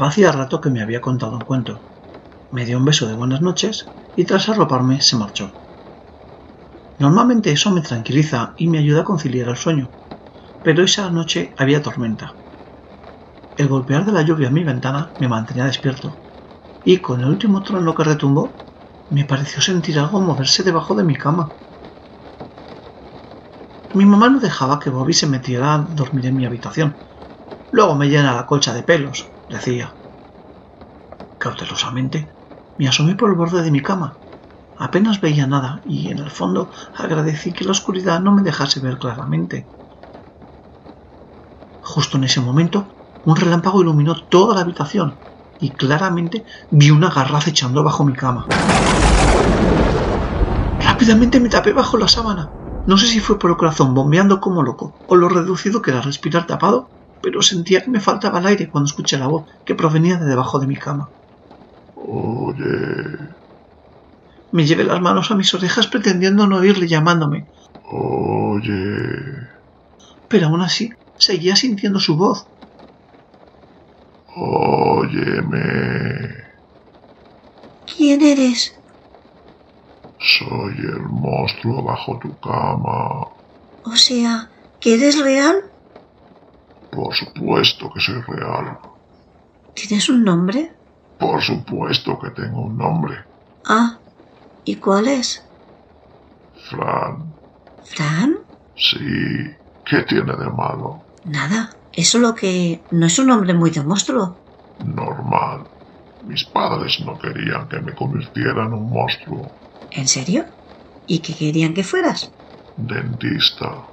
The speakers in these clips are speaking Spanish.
Papá hacía rato que me había contado un cuento. Me dio un beso de buenas noches y tras arroparme se marchó. Normalmente eso me tranquiliza y me ayuda a conciliar el sueño, pero esa noche había tormenta. El golpear de la lluvia en mi ventana me mantenía despierto, y con el último trueno que retumbó, me pareció sentir algo moverse debajo de mi cama. Mi mamá no dejaba que Bobby se metiera a dormir en mi habitación. Luego me llena la colcha de pelos, decía. Cautelosamente, me asomé por el borde de mi cama. Apenas veía nada y, en el fondo, agradecí que la oscuridad no me dejase ver claramente. Justo en ese momento, un relámpago iluminó toda la habitación y claramente vi una garra acechando bajo mi cama. Rápidamente me tapé bajo la sábana. No sé si fue por el corazón bombeando como loco o lo reducido que era respirar tapado, pero sentía que me faltaba el aire cuando escuché la voz que provenía de debajo de mi cama. Oye. Me llevé las manos a mis orejas pretendiendo no oírle llamándome. Oye. Pero aún así seguía sintiendo su voz. Óyeme. ¿Quién eres? Soy el monstruo bajo tu cama. O sea, ¿que eres real? Por supuesto que soy real. ¿Tienes un nombre? Por supuesto que tengo un nombre. Ah, ¿y cuál es? Fran. ¿Fran? Sí. ¿Qué tiene de malo? Nada. Es solo que no es un nombre muy de monstruo. Normal. Mis padres no querían que me convirtiera en un monstruo. ¿En serio? ¿Y qué querían que fueras? Dentista.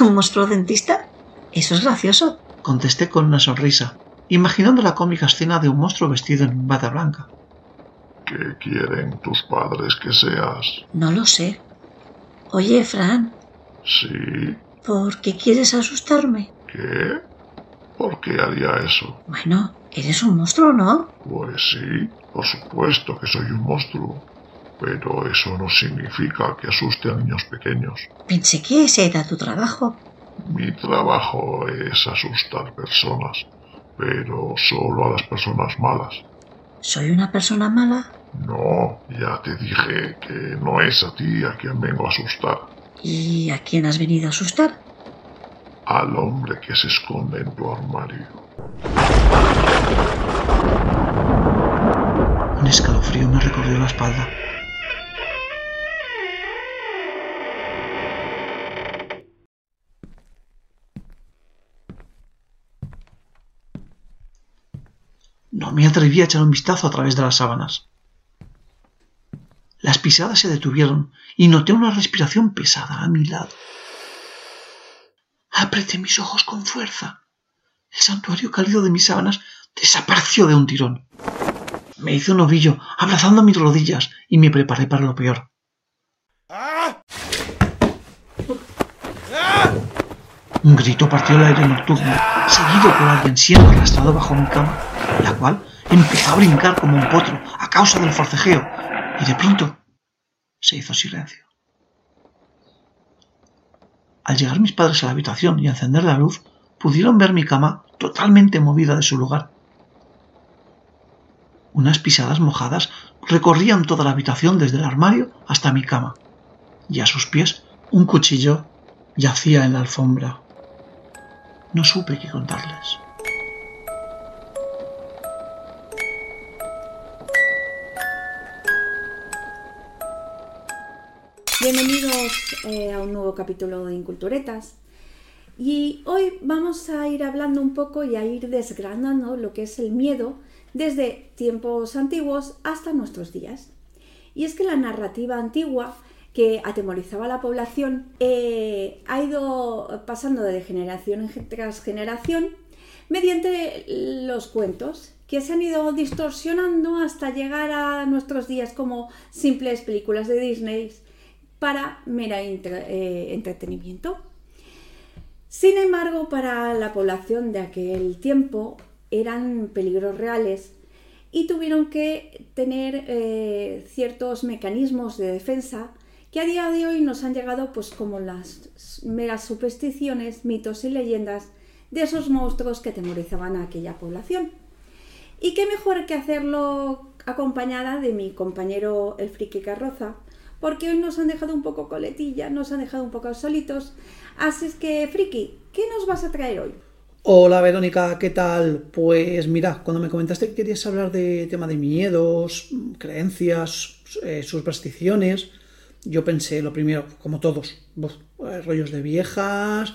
¿Un monstruo dentista? Eso es gracioso. Contesté con una sonrisa, imaginando la cómica escena de un monstruo vestido en bata blanca. ¿Qué quieren tus padres que seas? No lo sé. Oye, Fran, Sí. ¿por qué quieres asustarme? ¿Qué? ¿Por qué haría eso? Bueno, eres un monstruo, ¿no? Pues sí, por supuesto que soy un monstruo. Pero eso no significa que asuste a niños pequeños. Pensé que ese era tu trabajo. Mi trabajo es asustar personas, pero solo a las personas malas. ¿Soy una persona mala? No, ya te dije que no es a ti a quien vengo a asustar, ¿Y a quién has venido a asustar? al hombre que se esconde en tu armario. Un escalofrío me recorrió la espalda. Me atreví a echar un vistazo a través de las sábanas. Las pisadas se detuvieron y noté una respiración pesada a mi lado. Apreté mis ojos con fuerza. El santuario cálido de mis sábanas desapareció de un tirón. Me hice un ovillo, abrazando mis rodillas, y me preparé para lo peor. Un grito partió el aire nocturno, seguido por alguien siendo arrastrado bajo mi cama, la cual empezó a brincar como un potro a causa del forcejeo, y de pronto se hizo silencio. Al llegar mis padres a la habitación y encender la luz, pudieron ver mi cama totalmente movida de su lugar. Unas pisadas mojadas recorrían toda la habitación desde el armario hasta mi cama, y a sus pies un cuchillo yacía en la alfombra. No supe qué contarles. Bienvenidos eh, a un nuevo capítulo de Inculturetas. Y hoy vamos a ir hablando un poco y a ir desgranando lo que es el miedo desde tiempos antiguos hasta nuestros días. Y es que la narrativa antigua que atemorizaba a la población eh, ha ido pasando de generación en tras generación mediante los cuentos que se han ido distorsionando hasta llegar a nuestros días como simples películas de Disney para mera eh, entretenimiento. Sin embargo, para la población de aquel tiempo eran peligros reales y tuvieron que tener eh, ciertos mecanismos de defensa que a día de hoy nos han llegado pues como las meras supersticiones, mitos y leyendas de esos monstruos que temorizaban a aquella población. Y qué mejor que hacerlo acompañada de mi compañero el friki carroza, porque hoy nos han dejado un poco coletilla, nos han dejado un poco solitos. Así es que, friki, ¿qué nos vas a traer hoy? Hola Verónica, ¿qué tal? Pues mira, cuando me comentaste que querías hablar de tema de miedos, creencias, eh, supersticiones, yo pensé lo primero, como todos, rollos de viejas,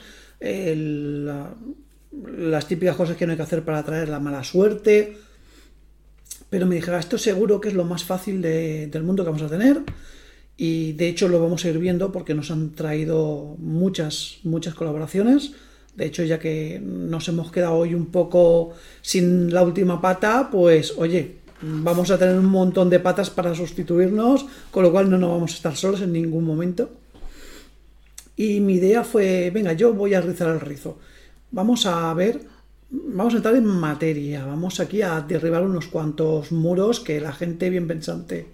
las típicas cosas que no hay que hacer para atraer la mala suerte, pero me dijera, esto seguro que es lo más fácil del mundo que vamos a tener. Y de hecho lo vamos a ir viendo porque nos han traído muchas, muchas colaboraciones. De hecho, ya que nos hemos quedado hoy un poco sin la última pata, pues oye, vamos a tener un montón de patas para sustituirnos, con lo cual no nos vamos a estar solos en ningún momento. Y mi idea fue, venga, yo voy a rizar el rizo. Vamos a ver vamos a entrar en materia, vamos aquí a derribar unos cuantos muros que la gente bien pensante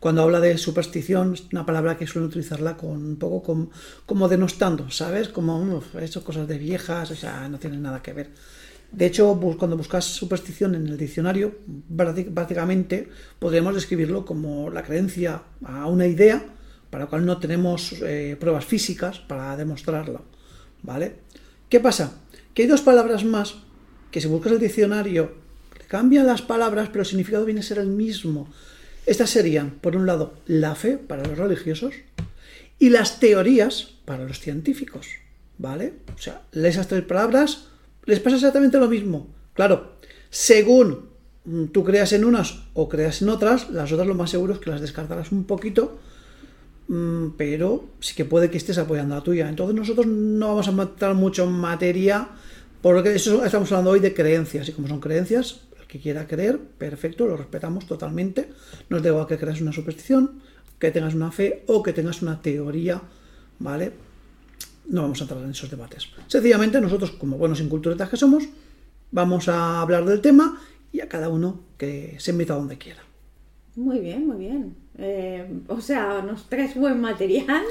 cuando habla de superstición es una palabra que suele utilizarla con un poco como, denostando, ¿sabes? Como he hecho cosas de viejas, o sea, no tiene nada que ver. De hecho, cuando buscas superstición en el diccionario, básicamente podríamos describirlo como la creencia a una idea para la cual no tenemos eh, pruebas físicas para demostrarlo, ¿vale? ¿Qué pasa? Que hay dos palabras más que si buscas el diccionario, cambian las palabras, pero el significado viene a ser el mismo. Estas serían, por un lado, la fe para los religiosos y las teorías para los científicos. ¿Vale? O sea, esas tres palabras les pasa exactamente lo mismo. Claro, según tú creas en unas o creas en otras, las otras lo más seguro es que las descartarás un poquito, mm, pero sí que puede que estés apoyando a la tuya. Entonces nosotros no vamos a matar mucho materia porque eso estamos hablando hoy de creencias, y como son creencias, el que quiera creer, perfecto, lo respetamos totalmente. No os digo que creas una superstición, que tengas una fe o que tengas una teoría, ¿vale? No vamos a entrar en esos debates. Sencillamente, nosotros, como buenos inculturetas que somos, vamos a hablar del tema y a cada uno que se meta donde quiera. Muy bien, muy bien. Eh, o sea, nos traes buen material,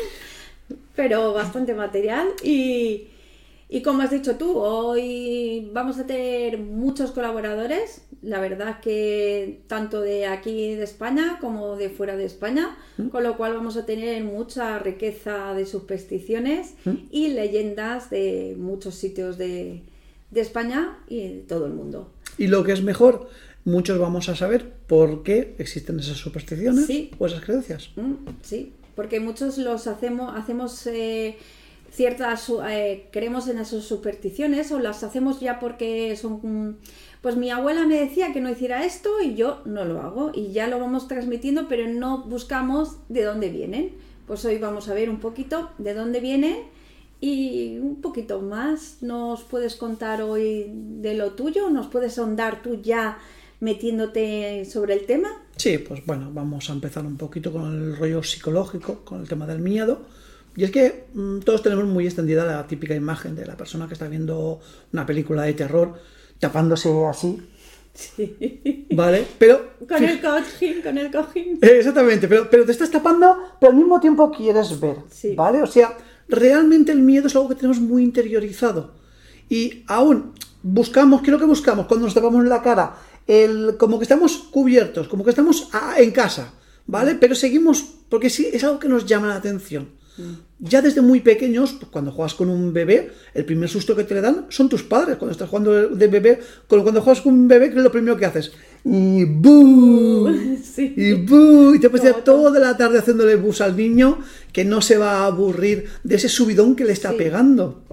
pero bastante material y y como has dicho tú, hoy vamos a tener muchos colaboradores, la verdad que tanto de aquí de España como de fuera de España, ¿Mm? con lo cual vamos a tener mucha riqueza de supersticiones ¿Mm? y leyendas de muchos sitios de, España y de todo el mundo. Y lo que es mejor, muchos vamos a saber por qué existen esas supersticiones o esas creencias. ¿Mm? Sí, porque muchos los hacemos, hacemos... Eh, ciertas, eh, creemos en esas supersticiones o las hacemos ya porque son... Pues mi abuela me decía que no hiciera esto y yo no lo hago y ya lo vamos transmitiendo, pero no buscamos de dónde vienen. Pues hoy vamos a ver un poquito de dónde vienen y un poquito más. ¿Nos puedes contar hoy de lo tuyo? ¿Nos puedes ahondar tú ya metiéndote sobre el tema? Sí, pues bueno, vamos a empezar un poquito con el rollo psicológico, con el tema del miedo. Y es que mm, todos tenemos muy extendida la típica imagen de la persona que está viendo una película de terror tapándose así. Sí. ¿Vale? Pero. Con el cojín, con el cojín. Exactamente, pero, pero te estás tapando, pero al mismo tiempo quieres ver. ¿Vale? O sea, realmente el miedo es algo que tenemos muy interiorizado. Y aún buscamos, ¿qué es lo que buscamos cuando nos tapamos la cara? El, como que estamos cubiertos, como que estamos en casa, ¿vale? Pero seguimos, porque sí, es algo que nos llama la atención. Ya desde muy pequeños, pues, cuando juegas con un bebé, el primer susto que te le dan son tus padres. Cuando estás jugando de bebé, cuando juegas con un bebé, ¿qué es lo primero que haces? Y ¡bú! Y ¡bú! Y te puedes toda la tarde haciéndole bus al niño que no se va a aburrir de ese subidón que le está pegando.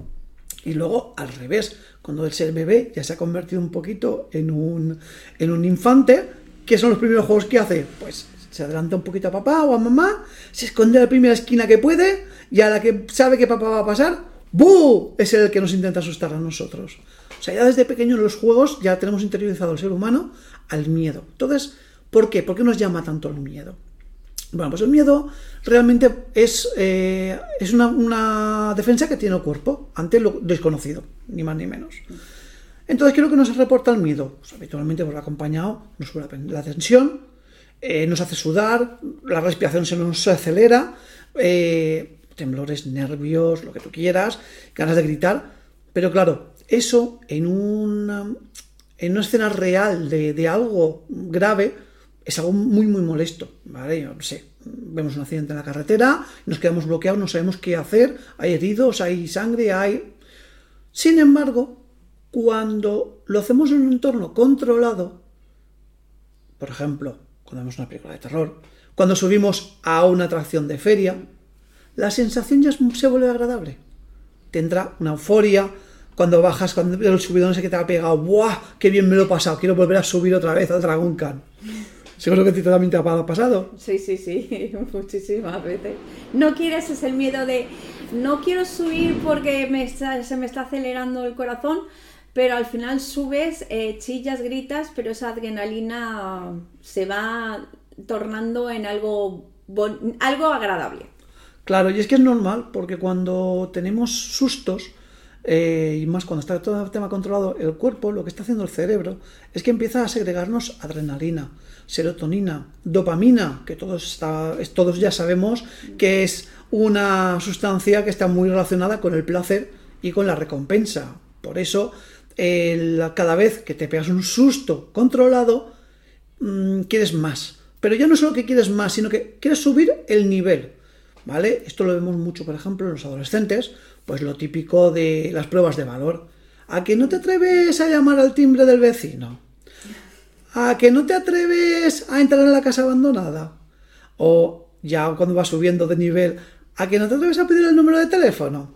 Y luego, al revés, cuando el ser bebé ya se ha convertido un poquito en un, en un infante, ¿qué son los primeros juegos que hace? Pues se adelanta un poquito a papá o a mamá, se esconde en la primera esquina que puede y a la que sabe que papá va a pasar, ¡bu! Es el que nos intenta asustar a nosotros. O sea, ya desde pequeño en los juegos ya tenemos interiorizado el ser humano al miedo. Entonces, ¿por qué? ¿Por qué nos llama tanto el miedo? Bueno, pues el miedo realmente es, eh, es una, defensa que tiene el cuerpo ante lo desconocido, ni más ni menos. Entonces, ¿qué es lo que nos reporta el miedo? Pues habitualmente pues, acompañado nos la tensión, eh, nos hace sudar, la respiración se nos acelera, eh, temblores, nervios, lo que tú quieras, ganas de gritar. Pero claro, eso en una, en una escena real de, de algo grave es algo muy, muy molesto, no sé, vemos un accidente en la carretera, nos quedamos bloqueados, no sabemos qué hacer, hay heridos, hay sangre, hay... Sin embargo, cuando lo hacemos en un entorno controlado, por ejemplo, cuando vemos una película de terror, cuando subimos a una atracción de feria, la sensación ya se vuelve agradable. Tendrá una euforia, cuando bajas, cuando el subidón ese que te ha pegado, ¡buah! ¡Qué bien me lo he pasado! Quiero volver a subir otra vez al Dragon Khan. Seguro que a ti también te ha pasado. Sí, sí, sí, muchísimas veces. No quieres, es el miedo de, no quiero subir porque me se me está acelerando el corazón, pero al final subes, eh, chillas, gritas, pero esa adrenalina se va tornando en algo, algo agradable. Claro, y es que es normal, porque cuando tenemos sustos, eh, y más cuando está todo el tema controlado, el cuerpo, lo que está haciendo el cerebro, es que empieza a segregarnos adrenalina, serotonina, dopamina, que todos, está, todos ya sabemos que es una sustancia que está muy relacionada con el placer y con la recompensa. Por eso, cada vez que te pegas un susto controlado, mm, quieres más. Pero ya no solo que quieres más, sino que quieres subir el nivel. ¿Vale? Esto lo vemos mucho, por ejemplo, en los adolescentes, pues lo típico de las pruebas de valor. ¿A que no te atreves a llamar al timbre del vecino? ¿A que no te atreves a entrar en la casa abandonada? O ya cuando vas subiendo de nivel, ¿a que no te atreves a pedir el número de teléfono?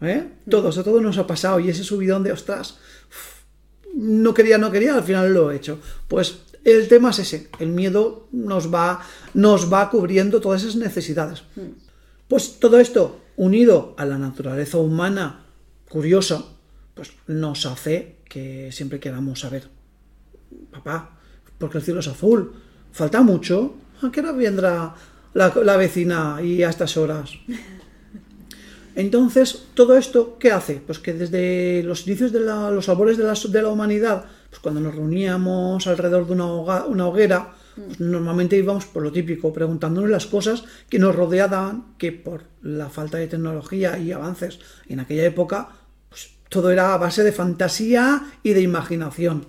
¿Eh? Todo, eso todo nos ha pasado y ese subidón de, ostras, no quería, no quería, al final lo he hecho. Pues el tema es ese, el miedo nos va, nos va cubriendo todas esas necesidades. Pues todo esto unido a la naturaleza humana curiosa, pues nos hace que siempre queramos saber, papá, porque el cielo es azul, falta mucho, ¿a qué hora vendrá la, vecina y a estas horas? Entonces, todo esto, ¿qué hace? Pues que desde los inicios de los sabores de la, de la humanidad, pues cuando nos reuníamos alrededor de una, una hoguera, pues normalmente íbamos por lo típico, preguntándonos las cosas que nos rodeaban, que por la falta de tecnología y avances en aquella época, pues todo era a base de fantasía y de imaginación.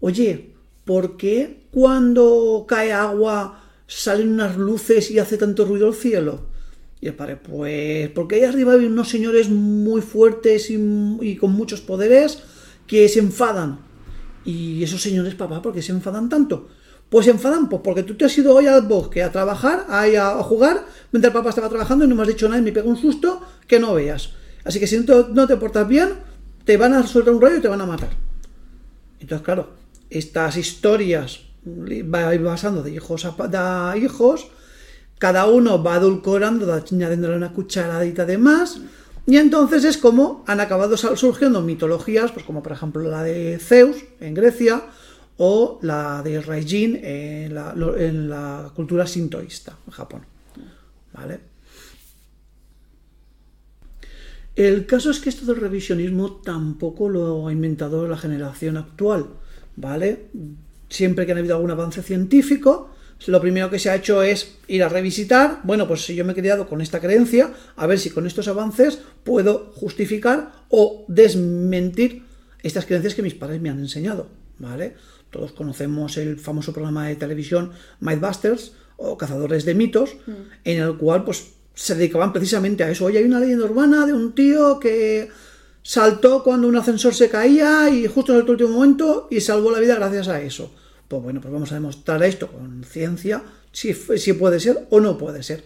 Oye, ¿por qué cuando cae agua salen unas luces y hace tanto ruido el cielo? Y el padre, pues porque ahí arriba hay unos señores muy fuertes y, con muchos poderes que se enfadan. Y esos señores, papá, ¿por qué se enfadan tanto? Pues se enfadan, pues porque tú te has ido hoy al bosque a trabajar, a, a jugar, mientras papá estaba trabajando y no me has dicho nada y me pega un susto que no veas. Así que si no te, portas bien, te van a soltar un rayo y te van a matar. Entonces, claro, estas historias pasando de hijos a, hijos, cada uno va adulcorando, añadiéndole una cucharadita de más, y entonces es como han acabado surgiendo mitologías, pues como por ejemplo la de Zeus en Grecia, o la de Raijin en la, cultura sintoísta en Japón. ¿Vale? El caso es que esto del revisionismo tampoco lo ha inventado la generación actual, ¿vale? Siempre que ha habido algún avance científico, lo primero que se ha hecho es ir a revisitar, bueno, pues si yo me he criado con esta creencia, a ver si con estos avances puedo justificar o desmentir estas creencias que mis padres me han enseñado, ¿vale? Todos conocemos el famoso programa de televisión Mythbusters o Cazadores de Mitos, mm. en el cual pues se dedicaban precisamente a eso. Oye, hay una leyenda urbana de un tío que saltó cuando un ascensor se caía y justo en el último momento y salvó la vida gracias a eso. Pues bueno, pues vamos a demostrar esto con ciencia, si, puede ser o no puede ser.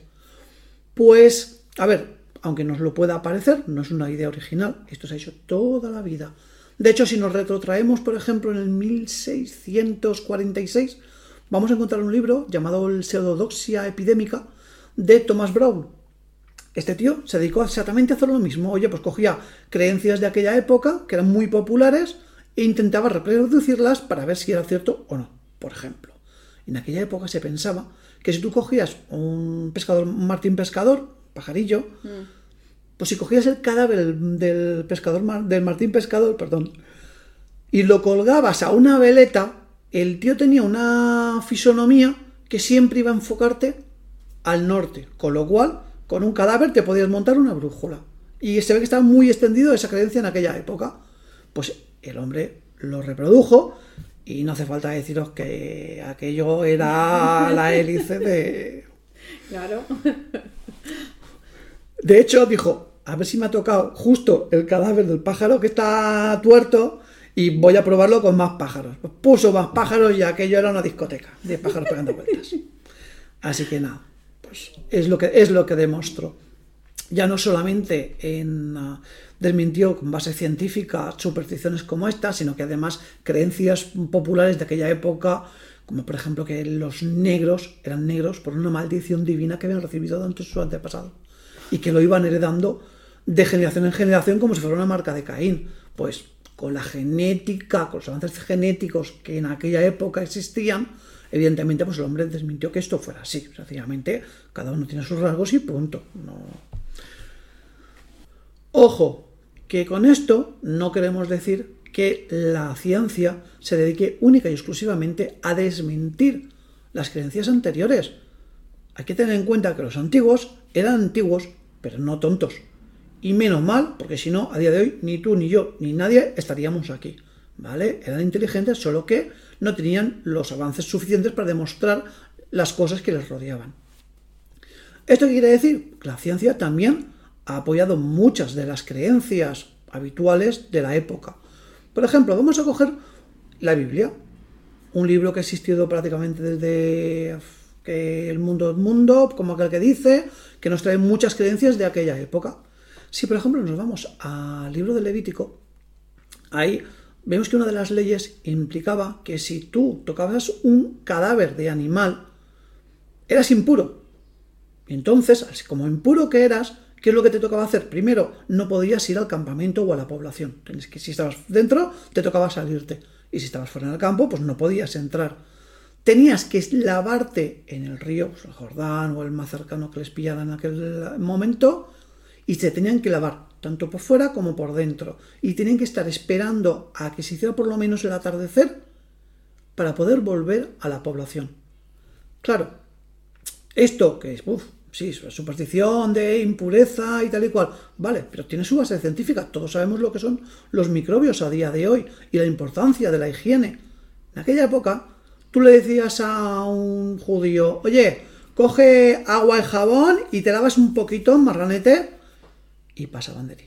Pues, a ver, aunque nos lo pueda parecer, no es una idea original, esto se ha hecho toda la vida. De hecho, si nos retrotraemos, por ejemplo, en el 1646, vamos a encontrar un libro llamado El pseudodoxia epidémica de Thomas Brown. Este tío se dedicó exactamente a hacer lo mismo. Oye, pues cogía creencias de aquella época, que eran muy populares, e intentaba reproducirlas para ver si era cierto o no. Por ejemplo, en aquella época se pensaba que si tú cogías un pescador, un martín pescador, pajarillo, mm. Pues si cogías el cadáver del pescador, del Martín Pescador, perdón, y lo colgabas a una veleta, el tío tenía una fisonomía que siempre iba a enfocarte al norte, con lo cual, con un cadáver te podías montar una brújula. Y se ve que estaba muy extendido esa creencia en aquella época. Pues el hombre lo reprodujo y no hace falta deciros que aquello era la hélice de... Claro. De hecho, dijo, a ver si me ha tocado justo el cadáver del pájaro que está tuerto y voy a probarlo con más pájaros. Pues puso más pájaros y aquello era una discoteca de pájaros pegando vueltas. Así que nada, pues es lo que, es lo que demostró. Ya no solamente en, uh, desmintió con base científica supersticiones como esta, sino que además creencias populares de aquella época, como por ejemplo que los negros eran negros por una maldición divina que habían recibido de su antepasado y que lo iban heredando de generación en generación como si fuera una marca de Caín. Pues con la genética, con los avances genéticos que en aquella época existían, evidentemente pues el hombre desmintió que esto fuera así. Sencillamente, cada uno tiene sus rasgos y punto. Ojo, que con esto no queremos decir que la ciencia se dedique única y exclusivamente a desmentir las creencias anteriores. Hay que tener en cuenta que los antiguos eran antiguos, pero no tontos. Y menos mal, porque si no, a día de hoy, ni tú, ni yo, ni nadie estaríamos aquí. ¿Vale? Eran inteligentes, solo que no tenían los avances suficientes para demostrar las cosas que les rodeaban. ¿Esto quiere decir? Que la ciencia también ha apoyado muchas de las creencias habituales de la época. Por ejemplo, vamos a coger la Biblia, un libro que ha existido prácticamente desde que el mundo es mundo, como aquel que dice, que nos trae muchas creencias de aquella época. Si, por ejemplo, nos vamos al libro de Levítico, ahí vemos que una de las leyes implicaba que si tú tocabas un cadáver de animal, eras impuro. Entonces, como impuro que eras, ¿qué es lo que te tocaba hacer? Primero, no podías ir al campamento o a la población. Tienes que, si estabas dentro, te tocaba salirte. Y si estabas fuera del campo, pues no podías entrar. Tenías que lavarte en el río, pues el Jordán o el más cercano que les pillara en aquel momento, y se tenían que lavar tanto por fuera como por dentro y tenían que estar esperando a que se hiciera por lo menos el atardecer para poder volver a la población. Claro, esto que es, sí, superstición de impureza y tal y cual, vale, pero tiene su base científica, todos sabemos lo que son los microbios a día de hoy y la importancia de la higiene. En aquella época, tú le decías a un judío, oye, coge agua y jabón y te lavas un poquito, marranete, y pasaban de ti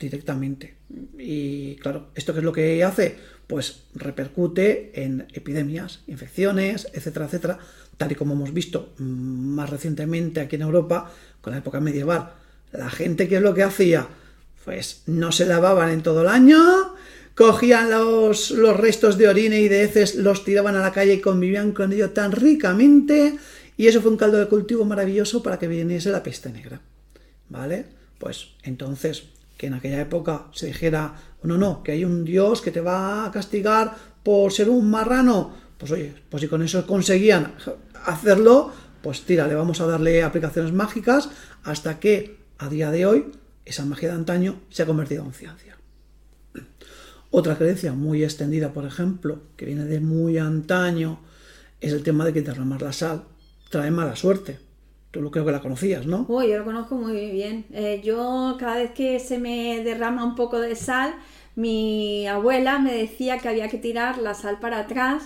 directamente. Y claro, ¿esto qué es lo que hace? Pues repercute en epidemias, infecciones, etcétera, etcétera, tal y como hemos visto mm, más recientemente aquí en Europa, con la época medieval. La gente, ¿qué es lo que hacía? Pues no se lavaban en todo el año, cogían los, los restos de orina y de heces, los tiraban a la calle y convivían con ello tan ricamente, y eso fue un caldo de cultivo maravilloso para que viniese la peste negra. ¿Vale? Pues entonces, que en aquella época se dijera, no, no, que hay un Dios que te va a castigar por ser un marrano, pues oye, pues si con eso conseguían hacerlo, pues tira, le vamos a darle aplicaciones mágicas hasta que a día de hoy esa magia de antaño se ha convertido en ciencia. Otra creencia muy extendida, por ejemplo, que viene de muy antaño, es el tema de que derramar la sal trae mala suerte. Tú lo creo que la conocías, ¿no? Uy, yo lo conozco muy bien. Eh, yo cada vez que se me derrama un poco de sal, mi abuela me decía que había que tirar la sal para atrás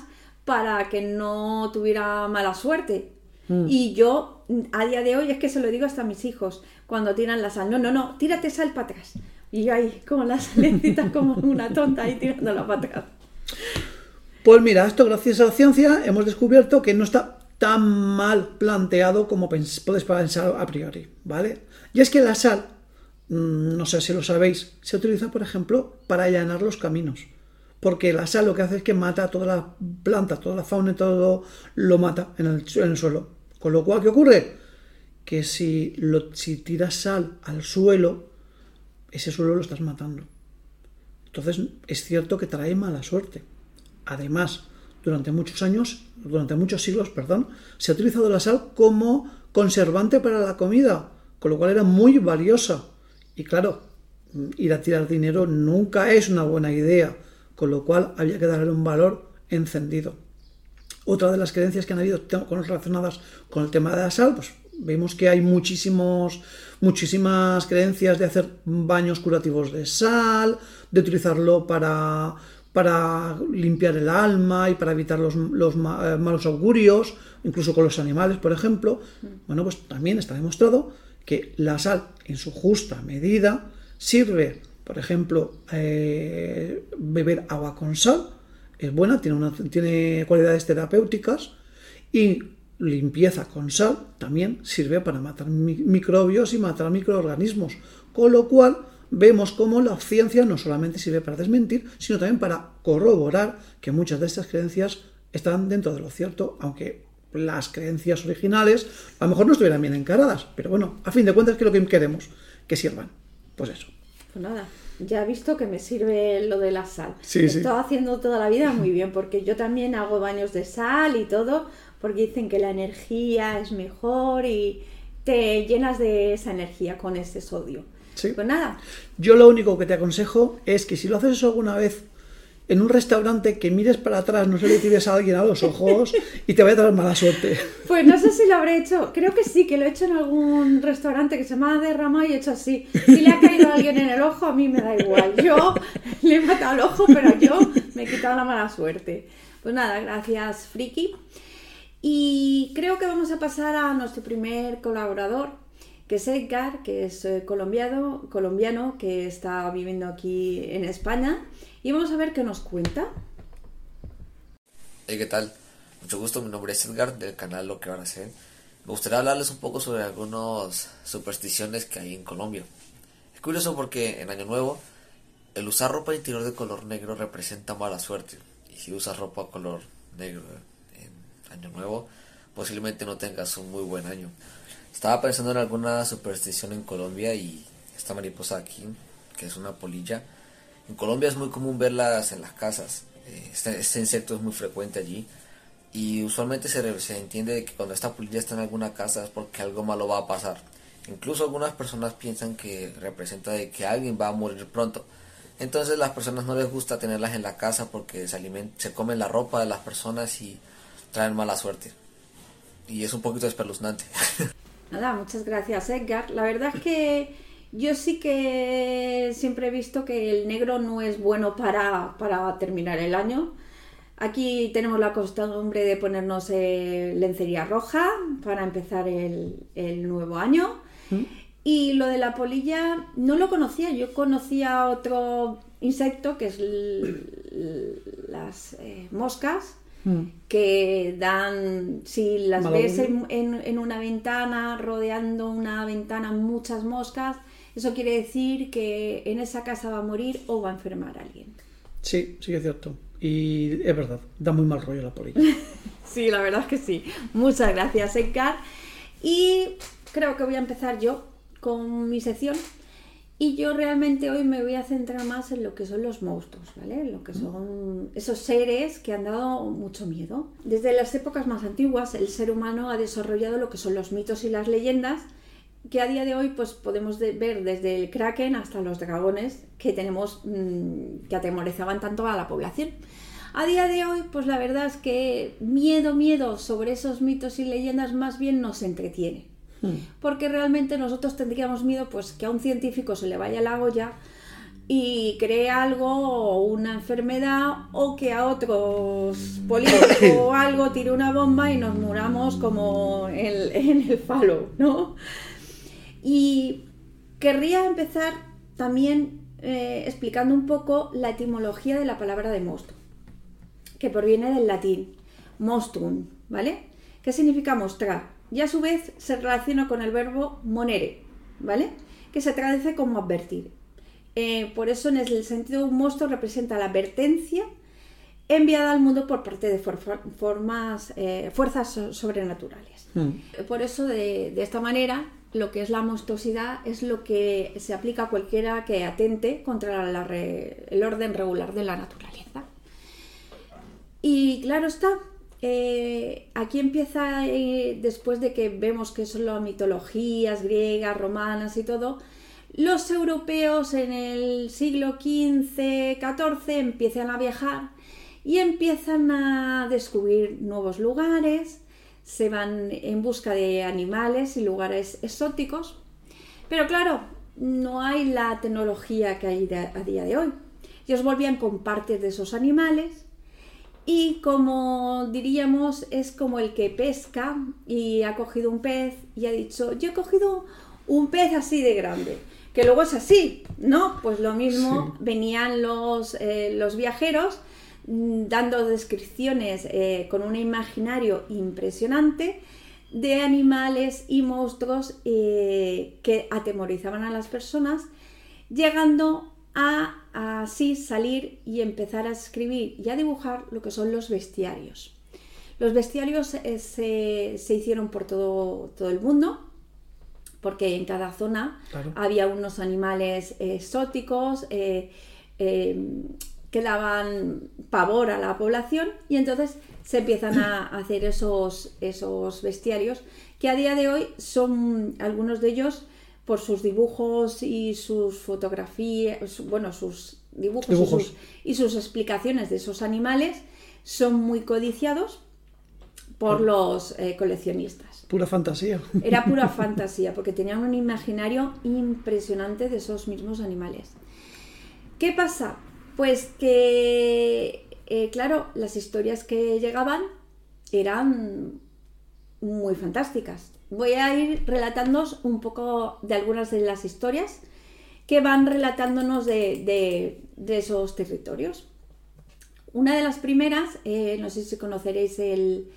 para que no tuviera mala suerte. Mm. Y yo, a día de hoy, es que se lo digo hasta a mis hijos cuando tiran la sal. No, no, no, tírate sal para atrás. Y yo ahí, como la salecita, como una tonta, ahí tirándola para atrás. Pues mira, esto gracias a la ciencia hemos descubierto que no está tan mal planteado como pens puedes pensar a priori, ¿vale? Y es que la sal, mmm, no sé si lo sabéis, se utiliza, por ejemplo, para allanar los caminos. Porque la sal lo que hace es que mata toda la planta, toda la fauna y todo lo mata en el, suelo. Con lo cual, ¿qué ocurre? Que si tiras sal al suelo, ese suelo lo estás matando. Entonces, es cierto que trae mala suerte. Además, durante muchos años, durante muchos siglos, perdón, se ha utilizado la sal como conservante para la comida, con lo cual era muy valiosa. Y claro, ir a tirar dinero nunca es una buena idea, con lo cual había que darle un valor encendido. Otra de las creencias que han habido relacionadas con el tema de la sal, pues Vemos que hay muchísimos, muchísimas creencias de hacer baños curativos de sal, de utilizarlo para, para limpiar el alma y para evitar los, los ma- eh, malos augurios, incluso con los animales, por ejemplo. Bueno, pues también está demostrado que la sal, en su justa medida, sirve, por ejemplo, eh, beber agua con sal, es buena, tiene, tiene cualidades terapéuticas y limpieza con sal también sirve para matar mi- microbios y matar microorganismos. Con lo cual vemos cómo la ciencia no solamente sirve para desmentir, sino también para corroborar que muchas de estas creencias están dentro de lo cierto, aunque las creencias originales a lo mejor no estuvieran bien encaradas, pero bueno, a fin de cuentas, ¿qué es lo que queremos? Que sirvan. Pues eso. Pues nada, ya he visto que me sirve lo de la sal. Sí, He sí. estado haciendo toda la vida muy bien, porque yo también hago baños de sal y todo, porque dicen que la energía es mejor y te llenas de esa energía con ese sodio. Sí. Pues nada, Yo lo único que te aconsejo es que si lo haces eso alguna vez en un restaurante, que mires para atrás, no se le tires a alguien a los ojos y te vaya a traer mala suerte. pues no sé si lo habré hecho. Creo que sí, que lo he hecho en algún restaurante que se me ha derramado y he hecho así. Si le ha caído a alguien en el ojo, a mí me da igual. Yo le he matado el ojo, pero yo me he quitado la mala suerte. Pues nada, gracias, Friki. Y creo que vamos a pasar a nuestro primer colaborador, que es Edgar, que es eh, colombiano, colombiano, que está viviendo aquí en España. Y vamos a ver qué nos cuenta. Hey, ¿qué tal? Mucho gusto, mi nombre es Edgar del canal Lo que van a hacer. Me gustaría hablarles un poco sobre algunas supersticiones que hay en Colombia. Es curioso porque en Año Nuevo el usar ropa interior de color negro representa mala suerte. Y si usas ropa color negro en Año Nuevo, posiblemente no tengas un muy buen año. Estaba pensando en alguna superstición en Colombia y esta mariposa aquí, que es una polilla, en Colombia es muy común verlas en las casas. Eh, Este, este insecto es muy frecuente allí. Y usualmente se, se entiende que cuando esta polilla está en alguna casa es porque algo malo va a pasar. Incluso algunas personas piensan que representa de que alguien va a morir pronto. Entonces las personas no les gusta tenerlas en la casa porque se, alimen- se comen la ropa de las personas y traen mala suerte. Y es un poquito espeluznante. Nada, muchas gracias Edgar. La verdad es que yo sí que siempre he visto que el negro no es bueno para, para terminar el año. Aquí tenemos la costumbre de ponernos eh, lencería roja para empezar el, el nuevo año. Y lo de la polilla no lo conocía. Yo conocía otro insecto que es las eh, moscas que dan, si las ves en, en- en una ventana, rodeando una ventana muchas moscas, eso quiere decir que en esa casa va a morir o va a enfermar alguien. Sí, sí que es cierto. Y es verdad, da muy mal rollo la polilla. Sí, la verdad es que sí. Muchas gracias, Edgar. Y creo que voy a empezar yo con mi sección. Y yo realmente hoy me voy a centrar más en lo que son los monstruos, ¿vale? En lo que son esos seres que han dado mucho miedo. Desde las épocas más antiguas, el ser humano ha desarrollado lo que son los mitos y las leyendas, que a día de hoy pues podemos de- ver desde el kraken hasta los dragones que tenemos mm, que atemorizaban tanto a la población. A día de hoy, pues la verdad es que miedo, miedo sobre esos mitos y leyendas más bien nos entretiene. Porque realmente nosotros tendríamos miedo pues que a un científico se le vaya la olla y cree algo o una enfermedad o que a otros políticos o algo tire una bomba y nos muramos como en, en el falo, ¿no? Y querría empezar también eh, explicando un poco la etimología de la palabra de monstruo, que proviene del latín monstrum, ¿vale? ¿Qué significa mostrar? Y a su vez se relaciona con el verbo monere, ¿vale? Que se traduce como advertir. Eh, por eso, en el sentido de un monstruo, representa la advertencia enviada al mundo por parte de for- formas, eh, fuerzas so- sobrenaturales. Mm. Por eso, de, de esta manera, lo que es la monstruosidad es lo que se aplica a cualquiera que atente contra la el orden regular de la naturaleza. Y claro está, eh, aquí empieza, eh, después de que vemos que son las mitologías griegas, romanas y todo, los europeos en el siglo XV, XIV empiezan a viajar y empiezan a descubrir nuevos lugares, se van en busca de animales y lugares exóticos. Pero claro, no hay la tecnología que hay a día de hoy. Ellos volvían con partes de esos animales y como diríamos es como el que pesca y ha cogido un pez y ha dicho yo he cogido un pez así de grande que luego es así no pues lo mismo venían los, eh, los viajeros mm, dando descripciones eh, con un imaginario impresionante de animales y monstruos eh, que atemorizaban a las personas llegando a así salir y empezar a escribir y a dibujar lo que son los bestiarios. Los bestiarios eh, se, se hicieron por todo, todo el mundo, porque en cada zona Claro. había unos animales exóticos eh, eh, que daban pavor a la población y entonces se empiezan a hacer esos, esos bestiarios que a día de hoy son algunos de ellos por sus dibujos y sus fotografías, bueno, sus dibujos, Dibujos. Y, sus, y sus explicaciones de esos animales son muy codiciados por los eh, coleccionistas. Pura fantasía. Era pura fantasía, porque tenían un imaginario impresionante de esos mismos animales. ¿Qué pasa? Pues que, eh, claro, las historias que llegaban eran muy fantásticas. Voy a ir relatándoos un poco de algunas de las historias que van relatándonos de, de- de esos territorios. Una de las primeras, eh, no sé si conoceréis el,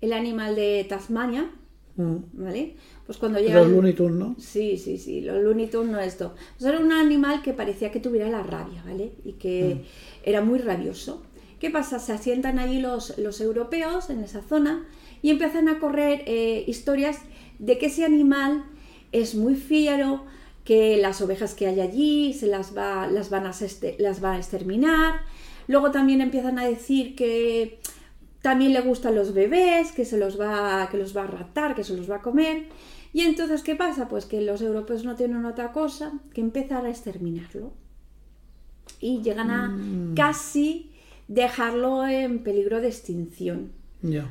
el animal de Tasmania, Mm. ¿vale? Pues cuando De llega... Los Looney Tunes, ¿no? Sí, sí, sí, los Looney Tunes no esto. Pues era un animal que parecía que tuviera la rabia, ¿vale? Y que era muy rabioso. ¿Qué pasa? Se asientan allí los, los europeos en esa zona y empiezan a correr eh, historias de que ese animal es muy fiero, que las ovejas que hay allí se las va, las van a, seste- las va a exterminar. Luego también empiezan a decir que también le gustan los bebés, que se los va, que los va a raptar, que se los va a comer. Y entonces, ¿qué pasa? Pues que los europeos no tienen otra cosa que empezar a exterminarlo. Y llegan a casi dejarlo en peligro de extinción.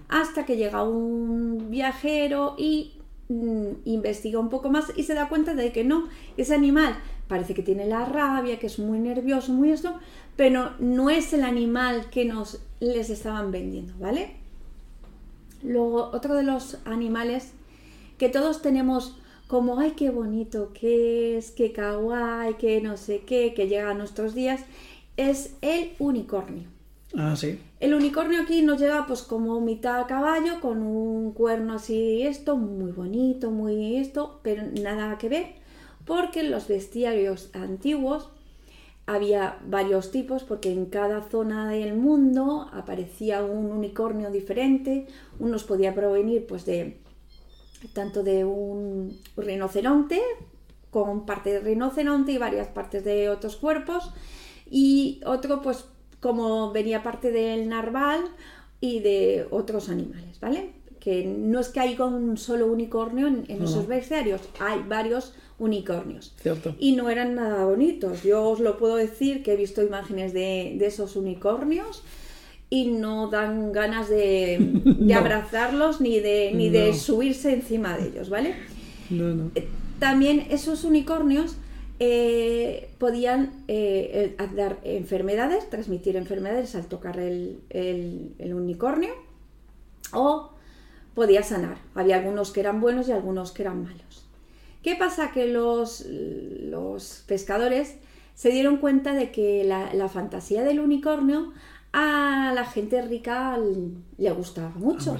Hasta que llega un viajero y mm, investiga un poco más y se da cuenta de que no, ese animal parece que tiene la rabia, que es muy nervioso, muy esto, pero no es el animal que nos les estaban vendiendo, ¿vale? Luego, otro de los animales que todos tenemos como, ay, qué bonito que es, qué kawaii, que no sé qué, que llega a nuestros días, es el unicornio. Ah, sí. El unicornio aquí nos llega pues como mitad caballo, con un cuerno así esto, muy bonito, muy esto, pero nada que ver, porque en los bestiarios antiguos había varios tipos, porque en cada zona del mundo aparecía un unicornio diferente, unos podía provenir pues de tanto de un rinoceronte, con parte de rinoceronte y varias partes de otros cuerpos, y otro pues como venía parte del narval y de otros animales, ¿vale? Que no es que haya un solo unicornio en, en No. esos bestiarios, hay varios unicornios. Cierto. Y no eran nada bonitos. Yo os lo puedo decir que he visto imágenes de, de esos unicornios y no dan ganas de, de No. abrazarlos ni de, ni de subirse encima de ellos, ¿vale? No, no. También esos unicornios eh, podían eh, el- dar enfermedades, transmitir enfermedades al tocar el, unicornio o podía sanar. Había algunos que eran buenos y algunos que eran malos. ¿Qué pasa? Que los, pescadores se dieron cuenta de que la, fantasía del unicornio a la gente rica le gustaba mucho.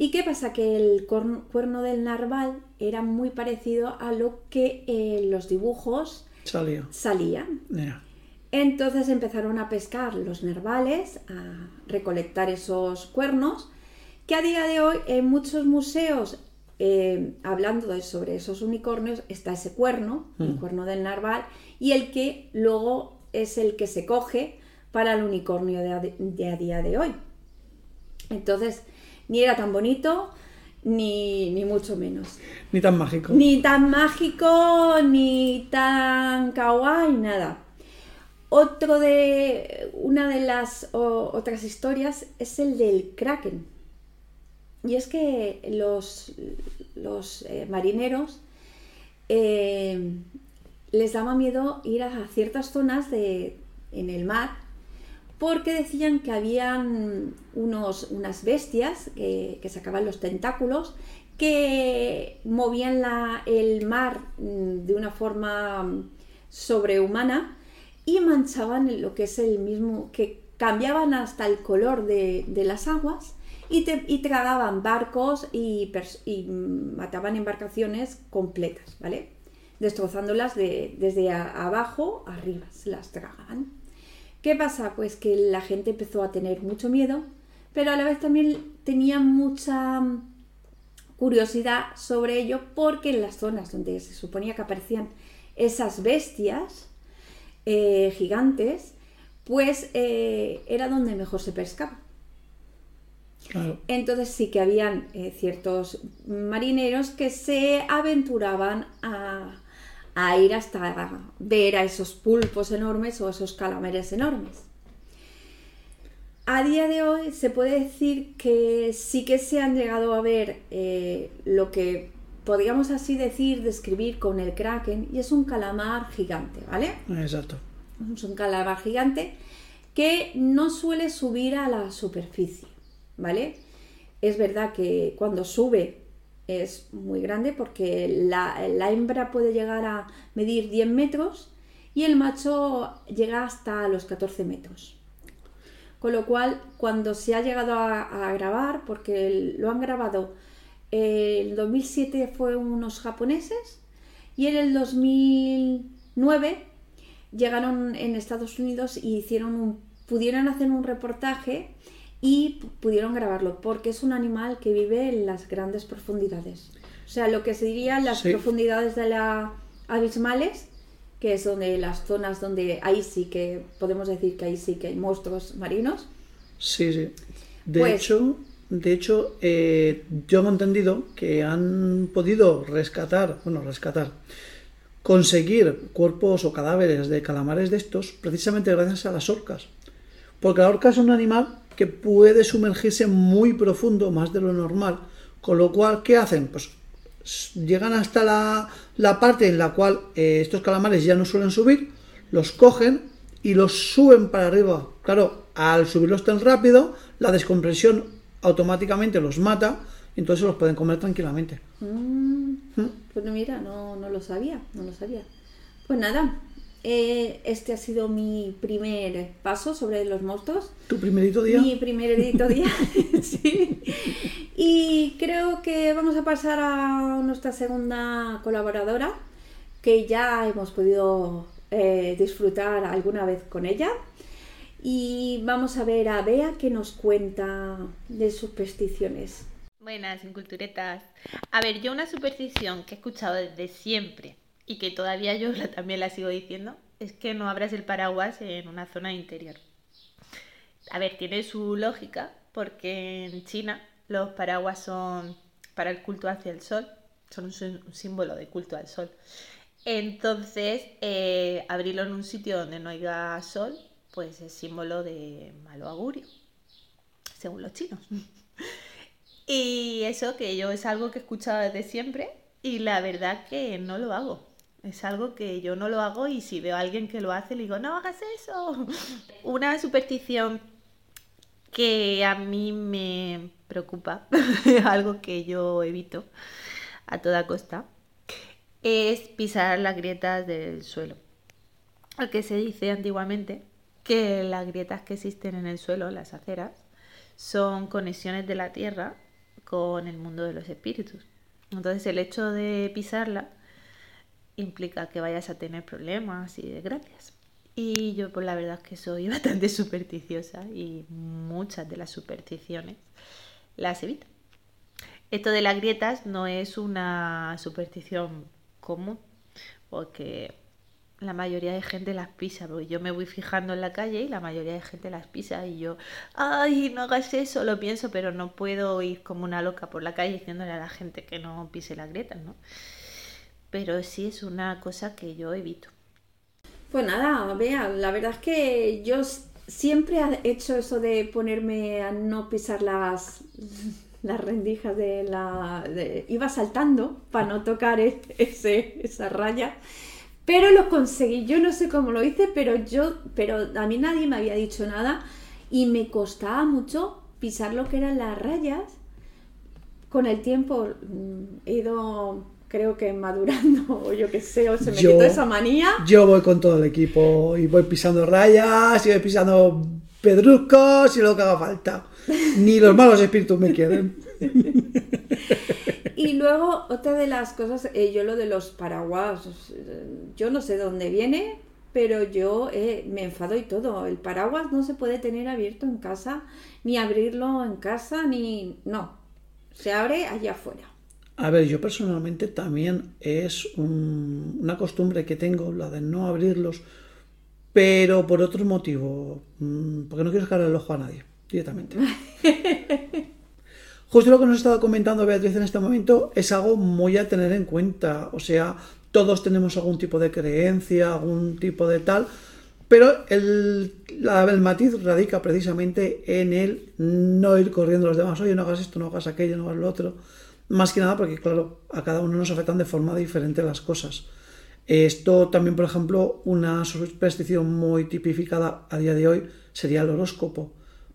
¿Y qué pasa? Que el cuerno del narval era muy parecido a lo que en los dibujos salió. salían. Entonces empezaron a pescar los narvales, a recolectar esos cuernos, que a día de hoy en muchos museos, eh, hablando de- sobre esos unicornios, está ese cuerno, el Mm. cuerno del narval, y el que luego es el que se coge para el unicornio de a día de hoy. Entonces, ni era tan bonito, ni, ni mucho menos. Ni tan mágico. Ni tan mágico, ni tan kawaii, nada. Otro de. Una de las o- otras historias es el del Kraken. Y es que los, los eh, marineros eh, les daba miedo ir a ciertas zonas de, en el mar porque decían que habían unos, unas bestias que, que sacaban los tentáculos que movían la- el mar mm, de una forma mm, sobrehumana y manchaban lo que es el mismo, que cambiaban hasta el color de, de las aguas y, te- y tragaban barcos y, y, mm, mataban embarcaciones completas, ¿vale? Destrozándolas de- desde a- abajo arriba, se las tragaban. ¿Qué pasa? Pues que la gente empezó a tener mucho miedo, pero a la vez también tenía mucha mm, curiosidad sobre ello porque en las zonas donde se suponía que aparecían esas bestias eh, gigantes, pues eh, era donde mejor se pescaba. Claro. Entonces sí que habían eh, ciertos marineros que se aventuraban a, a ir hasta ver a esos pulpos enormes o esos calamares enormes. A día de hoy se puede decir que sí que se han llegado a ver eh, lo que podríamos así decir, describir con el kraken, y es un calamar gigante, ¿vale? Exacto. Es un calamar gigante que no suele subir a la superficie, ¿vale? Es verdad que cuando sube es muy grande porque la, la hembra puede llegar a medir 10 metros y el macho llega hasta los 14 metros. Con lo cual, cuando se ha llegado a, grabar, porque el- lo han grabado, eh, en 2007 fue unos japoneses y en el 2009 llegaron en Estados Unidos y hicieron un, pudieron hacer un reportaje y pu- pudieron grabarlo, porque es un animal que vive en las grandes profundidades. O sea, lo que se diría las Sí. profundidades de la abismales, que es donde las zonas donde ahí sí que podemos decir que ahí sí que hay monstruos marinos. Sí, sí. De Pues- hecho, de hecho eh, yo he entendido que han podido rescatar, bueno, rescatar, conseguir cuerpos o cadáveres de calamares de estos precisamente gracias a las orcas. Porque la orca es un animal que puede sumergirse muy profundo, más de lo normal. Con lo cual, ¿qué hacen? Pues llegan hasta la, la parte en la cual eh, estos calamares ya no suelen subir, los cogen y los suben para arriba. Claro, al subirlos tan rápido, la descompresión automáticamente los mata y entonces los pueden comer tranquilamente. Mm, Pues no, mira, no, no lo sabía, no lo sabía. Pues nada, eh, este ha sido mi primer paso sobre los monstruos. ¿Tu primerito día? Mi primer edito día, sí. Y creo que vamos a pasar a nuestra segunda colaboradora, que ya hemos podido eh, disfrutar alguna vez con ella. Y vamos a ver a Bea que nos cuenta de supersticiones. Buenas, inculturetas. A ver, yo una superstición que he escuchado desde siempre y que todavía yo también la sigo diciendo es que no abras el paraguas en una zona interior. A ver, tiene su lógica porque en China los paraguas son para el culto hacia el sol, son un símbolo de culto al sol. Entonces, eh, abrirlo en un sitio donde no haya sol, pues es símbolo de malo augurio, según los chinos. Y eso que yo es algo que he escuchado desde siempre y la verdad que no lo hago. Es algo que yo no lo hago y si veo a alguien que lo hace le digo, no hagas eso. Una superstición que a mí me preocupa, algo que yo evito a toda costa, es pisar las grietas del suelo. Porque se dice antiguamente que las grietas que existen en el suelo, las aceras, son conexiones de la tierra con el mundo de los espíritus. Entonces el hecho de pisarla implica que vayas a tener problemas y desgracias. Y yo pues la verdad es que soy bastante supersticiosa y muchas de las supersticiones las evito. Esto de las grietas no es una superstición común, porque la mayoría de gente las pisa, porque yo me voy fijando en la calle y la mayoría de gente las pisa y yo, ay, no hagas eso, lo pienso, pero no puedo ir como una loca por la calle diciéndole a la gente que no pise las grietas, ¿no? Pero sí es una cosa que yo evito. Pues nada, vea, la verdad es que yo siempre he hecho eso de ponerme a no pisar las, las rendijas de la... iba saltando para no tocar e- ese, esa raya. Pero lo conseguí, yo no sé cómo lo hice, pero yo, pero a mí nadie me había dicho nada y me costaba mucho pisar lo que eran las rayas. Con el tiempo mm, he ido, creo que madurando, o yo qué sé, o se me Yo- quitó esa manía. Yo voy con todo el equipo y voy pisando rayas y voy pisando pedruscos y lo que haga falta. Ni los malos espíritus me quieren. Y luego, otra de las cosas, eh, yo lo de los paraguas, yo no sé dónde viene, pero yo eh, me enfado y todo. El paraguas no se puede tener abierto en casa, ni abrirlo en casa, ni... No, se abre allá afuera. A ver, yo personalmente también es un- una costumbre que tengo, la de no abrirlos, pero por otro motivo, mm, porque no quiero sacar el ojo a nadie, directamente. Justo lo que nos estaba comentando Beatriz en este momento es algo muy a tener en cuenta. O sea, todos tenemos algún tipo de creencia, algún tipo de tal, pero el, la- el matiz radica precisamente en el no ir corriendo a los demás. Oye, no hagas esto, no hagas aquello, no hagas lo otro. Más que nada porque, claro, a cada uno nos afectan de forma diferente las cosas. Esto también, por ejemplo, una superstición muy tipificada a día de hoy sería el horóscopo.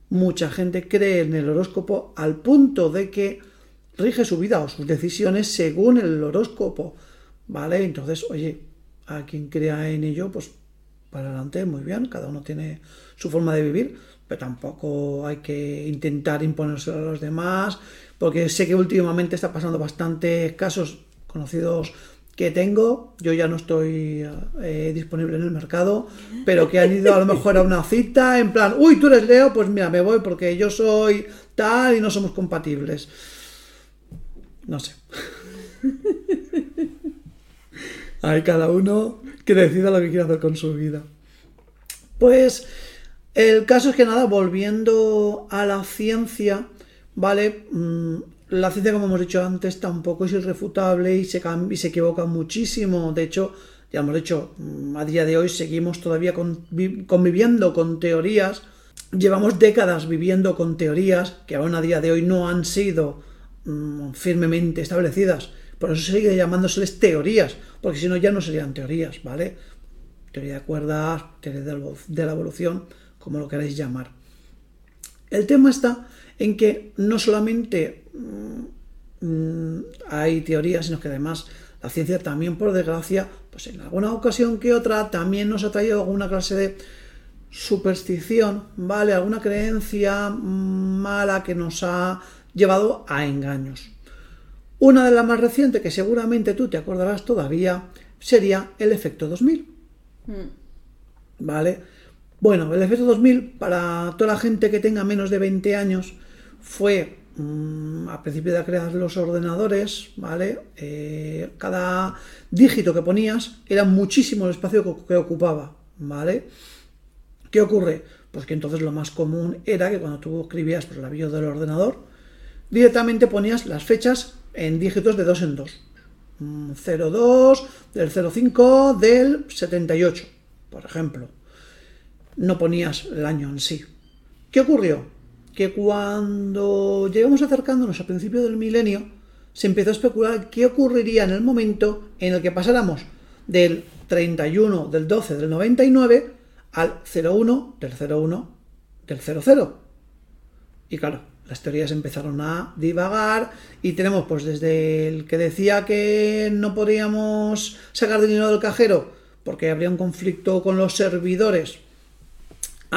Mucha gente cree en el horóscopo al punto de que rige su vida o sus decisiones según el horóscopo. ¿Vale? Entonces, oye, a quien crea en ello, pues para adelante, muy bien, cada uno tiene su forma de vivir, pero tampoco hay que intentar imponérselo a los demás, porque sé que últimamente está pasando bastantes casos conocidos que tengo, yo ya no estoy eh, disponible en el mercado, pero que han ido a lo mejor a una cita en plan, uy, tú eres Leo, pues mira, me voy porque yo soy tal y no somos compatibles. No sé. Hay cada uno que decida lo que quiere hacer con su vida. Pues el caso es que nada, volviendo a la ciencia, ¿vale? Mm, la ciencia, como hemos dicho antes, tampoco es irrefutable y se, y se equivoca muchísimo. De hecho, ya hemos dicho, mm, a día de hoy seguimos todavía convi- conviviendo con teorías. Llevamos décadas viviendo con teorías que aún a día de hoy no han sido mm, firmemente establecidas. Por eso sigue llamándoseles teorías, porque si no ya no serían teorías, ¿vale? Teoría de cuerdas, teoría de la evolución, como lo queráis llamar. El tema está en que no solamente mm, mm, hay teorías, sino que además la ciencia también, por desgracia, pues en alguna ocasión que otra, también nos ha traído alguna clase de superstición, ¿vale? Alguna creencia mm, mala que nos ha llevado a engaños. Una de las más recientes, que seguramente tú te acordarás todavía, sería el efecto 2000. ¿Vale? Bueno, el efecto 2000 para toda la gente que tenga menos de 20 años fue mm, a principio de crear los ordenadores, ¿vale? Eh, cada dígito que ponías era muchísimo el espacio que, ocupaba, ¿vale? ¿Qué ocurre? Pues que entonces lo más común era que cuando tú escribías por el avión del ordenador, directamente ponías las fechas en dígitos de dos en dos. Mm, 02 del 05 del 78, por ejemplo. No ponías el año en sí. ¿Qué ocurrió? Que cuando llegamos acercándonos al principio del milenio, se empezó a especular qué ocurriría en el momento en el que pasáramos del 31 del 12 del 99 al 01 del 01 del 00. Y claro, las teorías empezaron a divagar y tenemos pues desde el que decía que no podíamos sacar dinero del cajero porque habría un conflicto con los servidores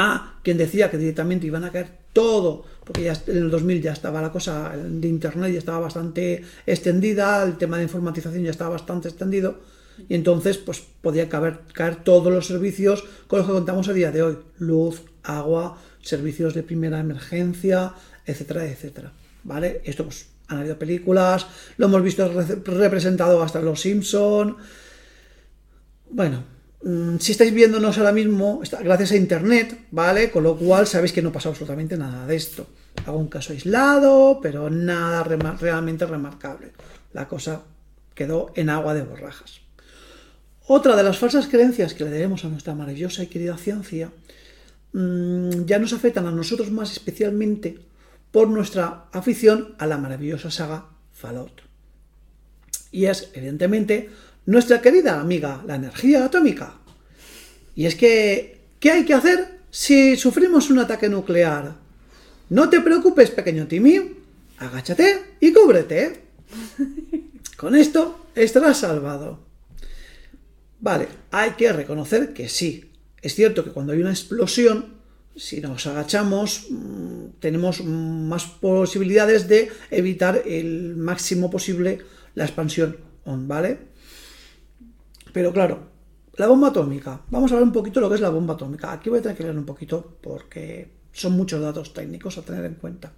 a quien decía que directamente iban a caer todo, porque ya en el 2000 ya estaba la cosa de Internet, ya estaba bastante extendida, el tema de informatización ya estaba bastante extendido, y entonces pues podía caber, caer todos los servicios con los que contamos a día de hoy, luz, agua, servicios de primera emergencia, etcétera, etcétera. ¿Vale? Esto pues han habido películas, lo hemos visto re- representado hasta Los Simpson. Bueno, si estáis viéndonos ahora mismo, gracias a internet, ¿vale? Con lo cual sabéis que no pasa absolutamente nada de esto. Hago un caso aislado, pero nada realmente remarcable. La cosa quedó en agua de borrajas. Otra de las falsas creencias que le debemos a nuestra maravillosa y querida ciencia mm, ya nos afectan a nosotros más especialmente por nuestra afición a la maravillosa saga Fallout. Y es, evidentemente, nuestra querida amiga, la energía atómica. Y es que, ¿qué hay que hacer si sufrimos un ataque nuclear? No te preocupes, pequeño Timmy, agáchate y cúbrete. Con esto estarás salvado. Vale, hay que reconocer que sí. Es cierto que cuando hay una explosión, si nos agachamos, mm, tenemos más posibilidades de evitar el máximo posible la expansión ¿vale? Pero claro, la bomba atómica. Vamos a ver un poquito lo que es la bomba atómica. Aquí voy a tener que leer un poquito porque son muchos datos técnicos a tener en cuenta.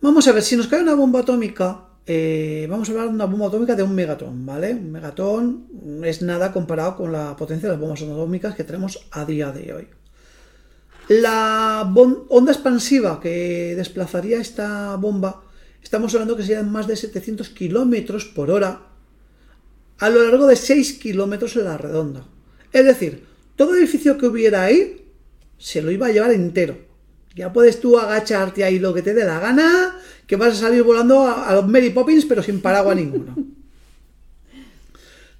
Vamos a ver, si nos cae una bomba atómica, eh, vamos a hablar de una bomba atómica de un megatón, ¿vale? Un megatón es nada comparado con la potencia de las bombas atómicas que tenemos a día de hoy. La onda expansiva que desplazaría esta bomba, estamos hablando que serían más de 700 kilómetros por hora a lo largo de 6 kilómetros en la redonda. Es decir, todo edificio que hubiera ahí se lo iba a llevar entero. Ya puedes tú agacharte ahí lo que te dé la gana, que vas a salir volando a, los Mary Poppins, pero sin paraguas ninguno.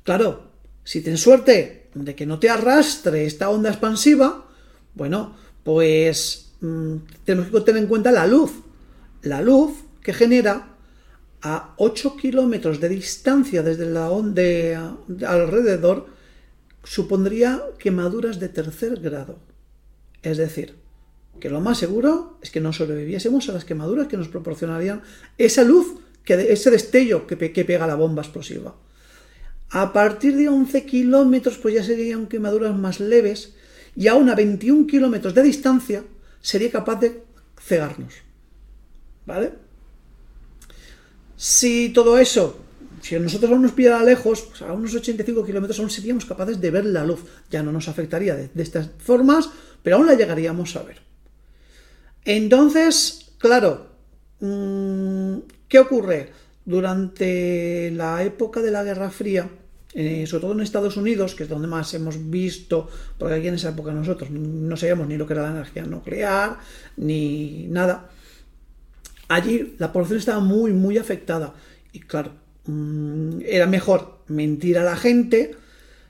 Claro, si tienes suerte de que no te arrastre esta onda expansiva, bueno, pues mm, tenemos que tener en cuenta la luz. La luz que genera a 8 kilómetros de distancia desde la onda alrededor supondría quemaduras de tercer grado. Es decir, que lo más seguro es que no sobreviviésemos a las quemaduras que nos proporcionarían esa luz, que, ese destello que, que pega la bomba explosiva. A partir de 11 kilómetros, pues ya serían quemaduras más leves y aún a 21 kilómetros de distancia sería capaz de cegarnos. ¿Vale? Si todo eso, si nosotros aún nos pillara lejos, pues a unos 85 kilómetros aún seríamos capaces de ver la luz. Ya no nos afectaría de, estas formas, pero aún la llegaríamos a ver. Entonces, claro, mm, ¿qué ocurre? Durante la época de la Guerra Fría, eh, sobre todo en Estados Unidos, que es donde más hemos visto, porque aquí en esa época nosotros no sabíamos ni lo que era la energía nuclear, ni nada. Allí la población estaba muy, muy afectada. Y claro, mm, era mejor mentir a la gente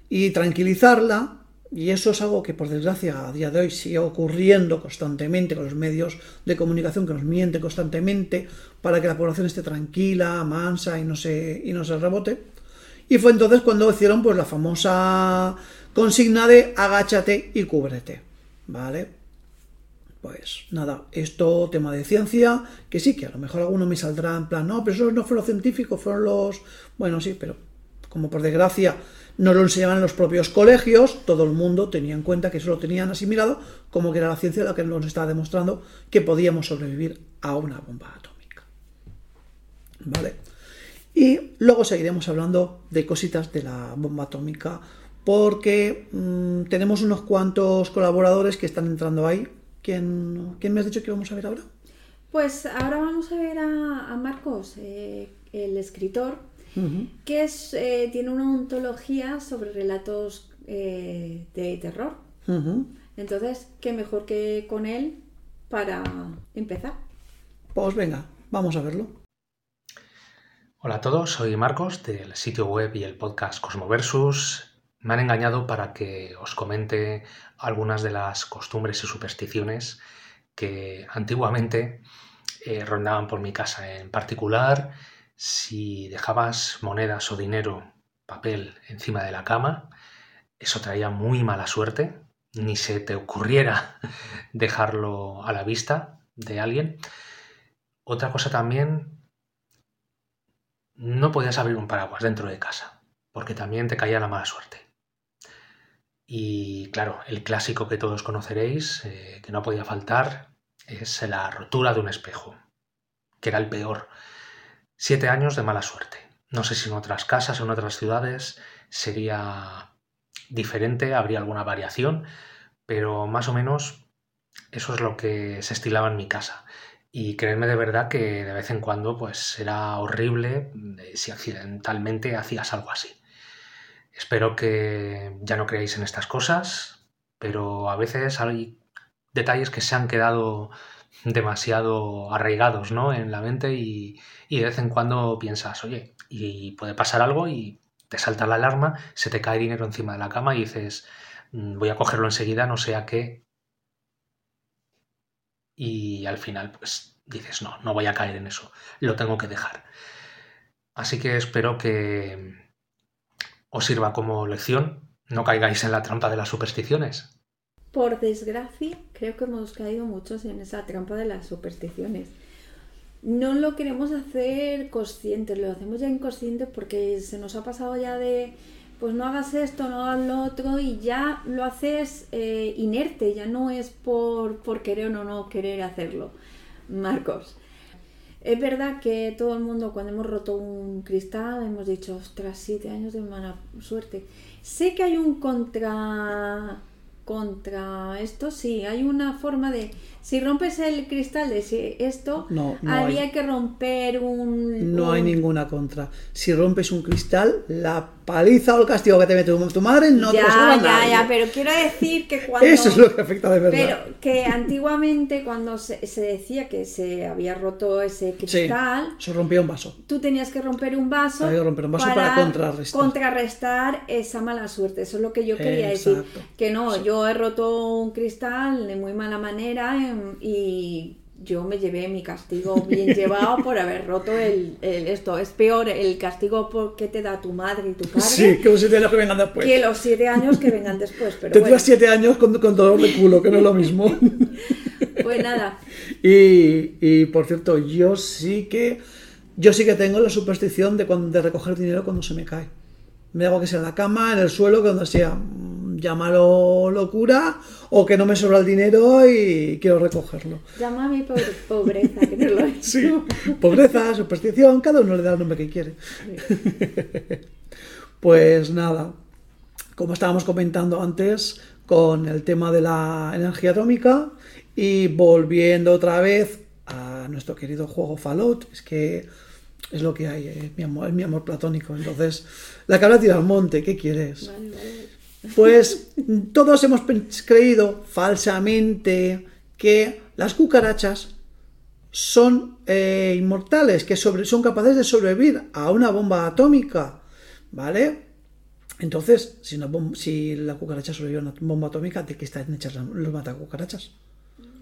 y tranquilizarla. Y eso es algo que por desgracia a día de hoy sigue ocurriendo constantemente con los medios de comunicación que nos mienten constantemente para que la población esté tranquila, mansa y no se, y no se rebote. Y fue entonces cuando hicieron pues la famosa consigna de agáchate y cúbrete. ¿Vale? Pues nada, esto tema de ciencia, que sí, que a lo mejor alguno me saldrá en plan, no, pero eso no fue los científicos, fueron los... Bueno, sí, pero como por desgracia no lo enseñaban en los propios colegios, todo el mundo tenía en cuenta que eso lo tenían asimilado, como que era la ciencia la que nos estaba demostrando que podíamos sobrevivir a una bomba atómica. ¿Vale? Y luego seguiremos hablando de cositas de la bomba atómica porque mm, tenemos unos cuantos colaboradores que están entrando ahí. ¿Quién, me has dicho que vamos a ver ahora? Pues ahora vamos a ver a, Marcos, eh, el escritor, que es, eh, tiene una ontología sobre relatos eh, de terror. Entonces, ¿qué mejor que con él para empezar? Pues venga, vamos a verlo. Hola a todos, soy Marcos del sitio web y el podcast Cosmoversus. Me han engañado para que os comente algunas de las costumbres y supersticiones que antiguamente eh, rondaban por mi casa. En particular, si dejabas monedas o dinero, papel encima de la cama, eso traía muy mala suerte. Ni se te ocurriera dejarlo a la vista de alguien. Otra cosa también no podías abrir un paraguas dentro de casa, porque también te caía la mala suerte. Y claro, el clásico que todos conoceréis, eh, que no podía faltar, es la rotura de un espejo, que era el peor. Siete años de mala suerte. No sé si en otras casas en otras ciudades sería diferente, habría alguna variación, pero más o menos eso es lo que se estilaba en mi casa. Y créeme de verdad que de vez en cuando pues era horrible eh, si accidentalmente hacías algo así. Espero que ya no creáis en estas cosas, pero a veces hay detalles que se han quedado demasiado arraigados ¿no? en la mente y, y de vez en cuando piensas, oye, y puede pasar algo y te salta la alarma, se te cae dinero encima de la cama y dices, "Mm, voy a cogerlo enseguida, no sea que... Y al final, pues dices, no, no voy a caer en eso, lo tengo que dejar. Así que espero que os sirva como lección, no caigáis en la trampa de las supersticiones. Por desgracia, creo que hemos caído muchos en esa trampa de las supersticiones. No lo queremos hacer conscientes, lo hacemos ya inconsciente porque se nos ha pasado ya de, pues no hagas esto, no hagas lo otro y ya lo haces eh, inerte, ya no es por, por querer o no querer hacerlo. Marcos. Es verdad que todo el mundo cuando hemos roto un cristal hemos dicho, ostras, siete años de mala suerte. Sé que hay un contra contra esto, sí, hay una forma de si rompes el cristal de si esto, No, no había hay. que romper un No hay un- ninguna contra. Si rompes un cristal, la paliza o el castigo que te mete tu, madre no te lo ya, ya, nadie. ya, pero quiero decir que cuando Eso es lo que afecta de verdad. Pero que antiguamente cuando se, se decía que se había roto ese Sí, cristal, se rompía un vaso. tú tenías que romper un vaso, Había que romper un vaso para contrarrestar. contrarrestar esa mala suerte. Eso es lo que yo quería decir. Que no, yo he roto un cristal de muy mala manera y yo me llevé mi castigo bien llevado por haber roto el, el- esto. Es peor el castigo por que te da tu madre y tu padre Sí, que los siete años que vengan después. que los siete años que vengan después. Pero Tendrás bueno, siete años con, con dolor de culo, que no es lo mismo. pues nada. y, y, por cierto, yo sí que yo sí que tengo la superstición de, cuando, de recoger dinero cuando se me cae. Me hago que sea en la cama, en el suelo, cuando sea, mm, llámalo locura, o que no me sobra el dinero y quiero recogerlo. Llama a mi pobre- pobreza, que no lo he Sí, pobreza, superstición, cada uno le da el nombre que quiere. Pues nada, como estábamos comentando antes con el tema de la energía atómica y volviendo otra vez a nuestro querido juego Fallout, es que es lo que hay, es mi amor, es mi amor platónico. Entonces, la cabra tira al monte, ¿qué quieres? Vale, vale. Pues todos hemos creído falsamente que las cucarachas son eh, inmortales, que sobre- son capaces de sobrevivir a una bomba atómica, ¿vale? Entonces, si, una bom- si la cucaracha sobrevive a una bomba atómica, ¿de qué están hechas los matacucarachas?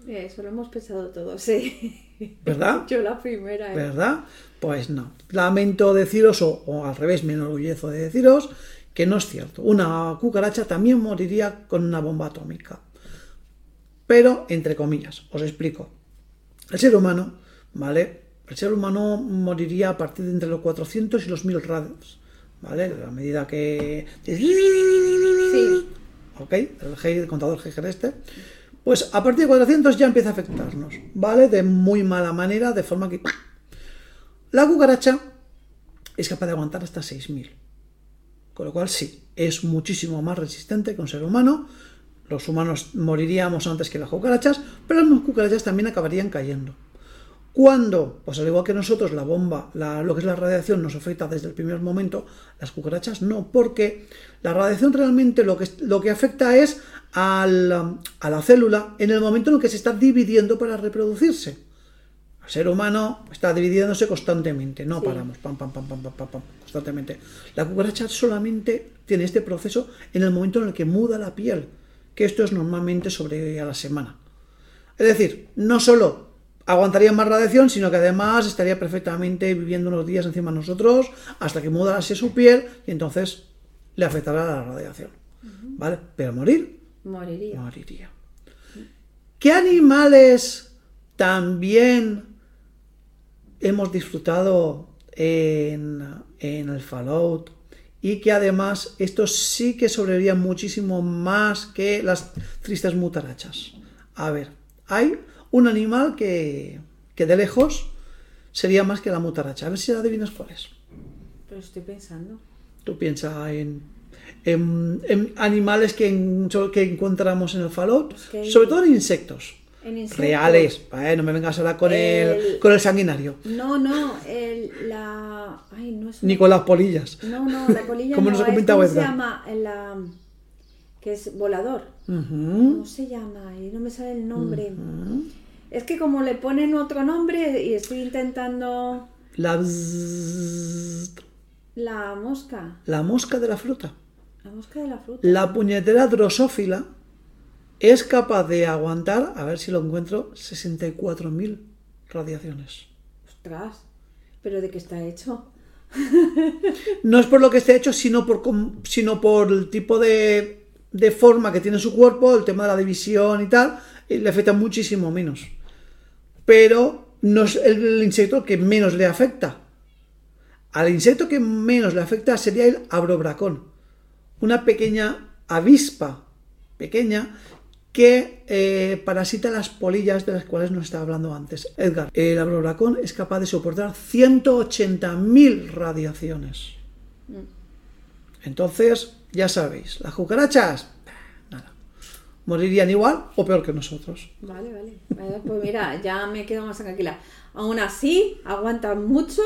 Eso lo hemos pensado todos, sí. ¿Verdad? Yo la primera. ¿eh? ¿Verdad? Pues no. Lamento deciros, o, o al revés, me enorgullezco de deciros, que no es cierto. Una cucaracha también moriría con una bomba atómica. Pero, entre comillas, os explico. El ser humano, ¿vale? El ser humano moriría a partir de entre los 400 y los 1000 radios, ¿vale? A medida que... Sí. ¿Ok? El contador Geiger este. Pues a partir de 400 ya empieza a afectarnos, ¿vale? De muy mala manera, de forma que... La cucaracha es capaz de aguantar hasta 6000. Con lo cual sí, es muchísimo más resistente que un ser humano. Los humanos moriríamos antes que las cucarachas, pero las cucarachas también acabarían cayendo. Cuando, pues al igual que nosotros, la bomba, la- lo que es la radiación nos afecta desde el primer momento, las cucarachas no, porque la radiación realmente lo que, lo que afecta es al, a la célula en el momento en el que se está dividiendo para reproducirse. El ser humano está dividiéndose constantemente, no Sí. paramos, pam, pam, pam, pam, pam, pam, pam, constantemente. La cucaracha solamente tiene este proceso en el momento en el que muda la piel, que esto es normalmente sobre a la semana. Es decir, no solo aguantaría más radiación, sino que además estaría perfectamente viviendo unos días encima de nosotros hasta que mudase su piel y entonces le afectará la radiación. ¿Vale? Pero morir, Moriría. moriría. ¿Qué animales también hemos disfrutado en, en el Fallout? Y que además estos sí que sobrevivían muchísimo más que las tristes mutarachas. A ver, hay un animal que, que de lejos sería más que la mutaracha. A ver si adivinas cuál es. Pero estoy pensando. Tú piensas en, en- en animales que, en- que encontramos en el hay- sobre todo en insectos. Reales, no me vengas ahora con el, El- con el sanguinario, No, no, el, la... Ay, no es... ni con las polillas. No, no, la polilla Como no, nos ha es- ¿cómo se llama? La... que es volador. Ujú. ¿Cómo se llama? Y no me sale el nombre. Es que como le ponen otro nombre y estoy intentando La la mosca, la mosca de la fruta. la mosca de la fruta. La puñetera drosófila es capaz de aguantar, a ver si lo encuentro, 64.000 radiaciones. Ostras, pero ¿de qué está hecho? No es por lo que esté hecho, sino por, sino por el tipo de, de forma que tiene su cuerpo, el tema de la división y tal, y le afecta muchísimo menos. Pero no es el insecto que menos le afecta. Al insecto que menos le afecta sería el abrobracón, una pequeña avispa pequeña que eh, parasita las polillas de las cuales nos estaba hablando antes. Edgar, el abrobracón es capaz de soportar 180.000 radiaciones. Entonces, ya sabéis, las cucarachas, nada, morirían igual o peor que nosotros. Vale, vale. Vale, Pues mira, ya me quedo más tranquila. Aún así, aguantan mucho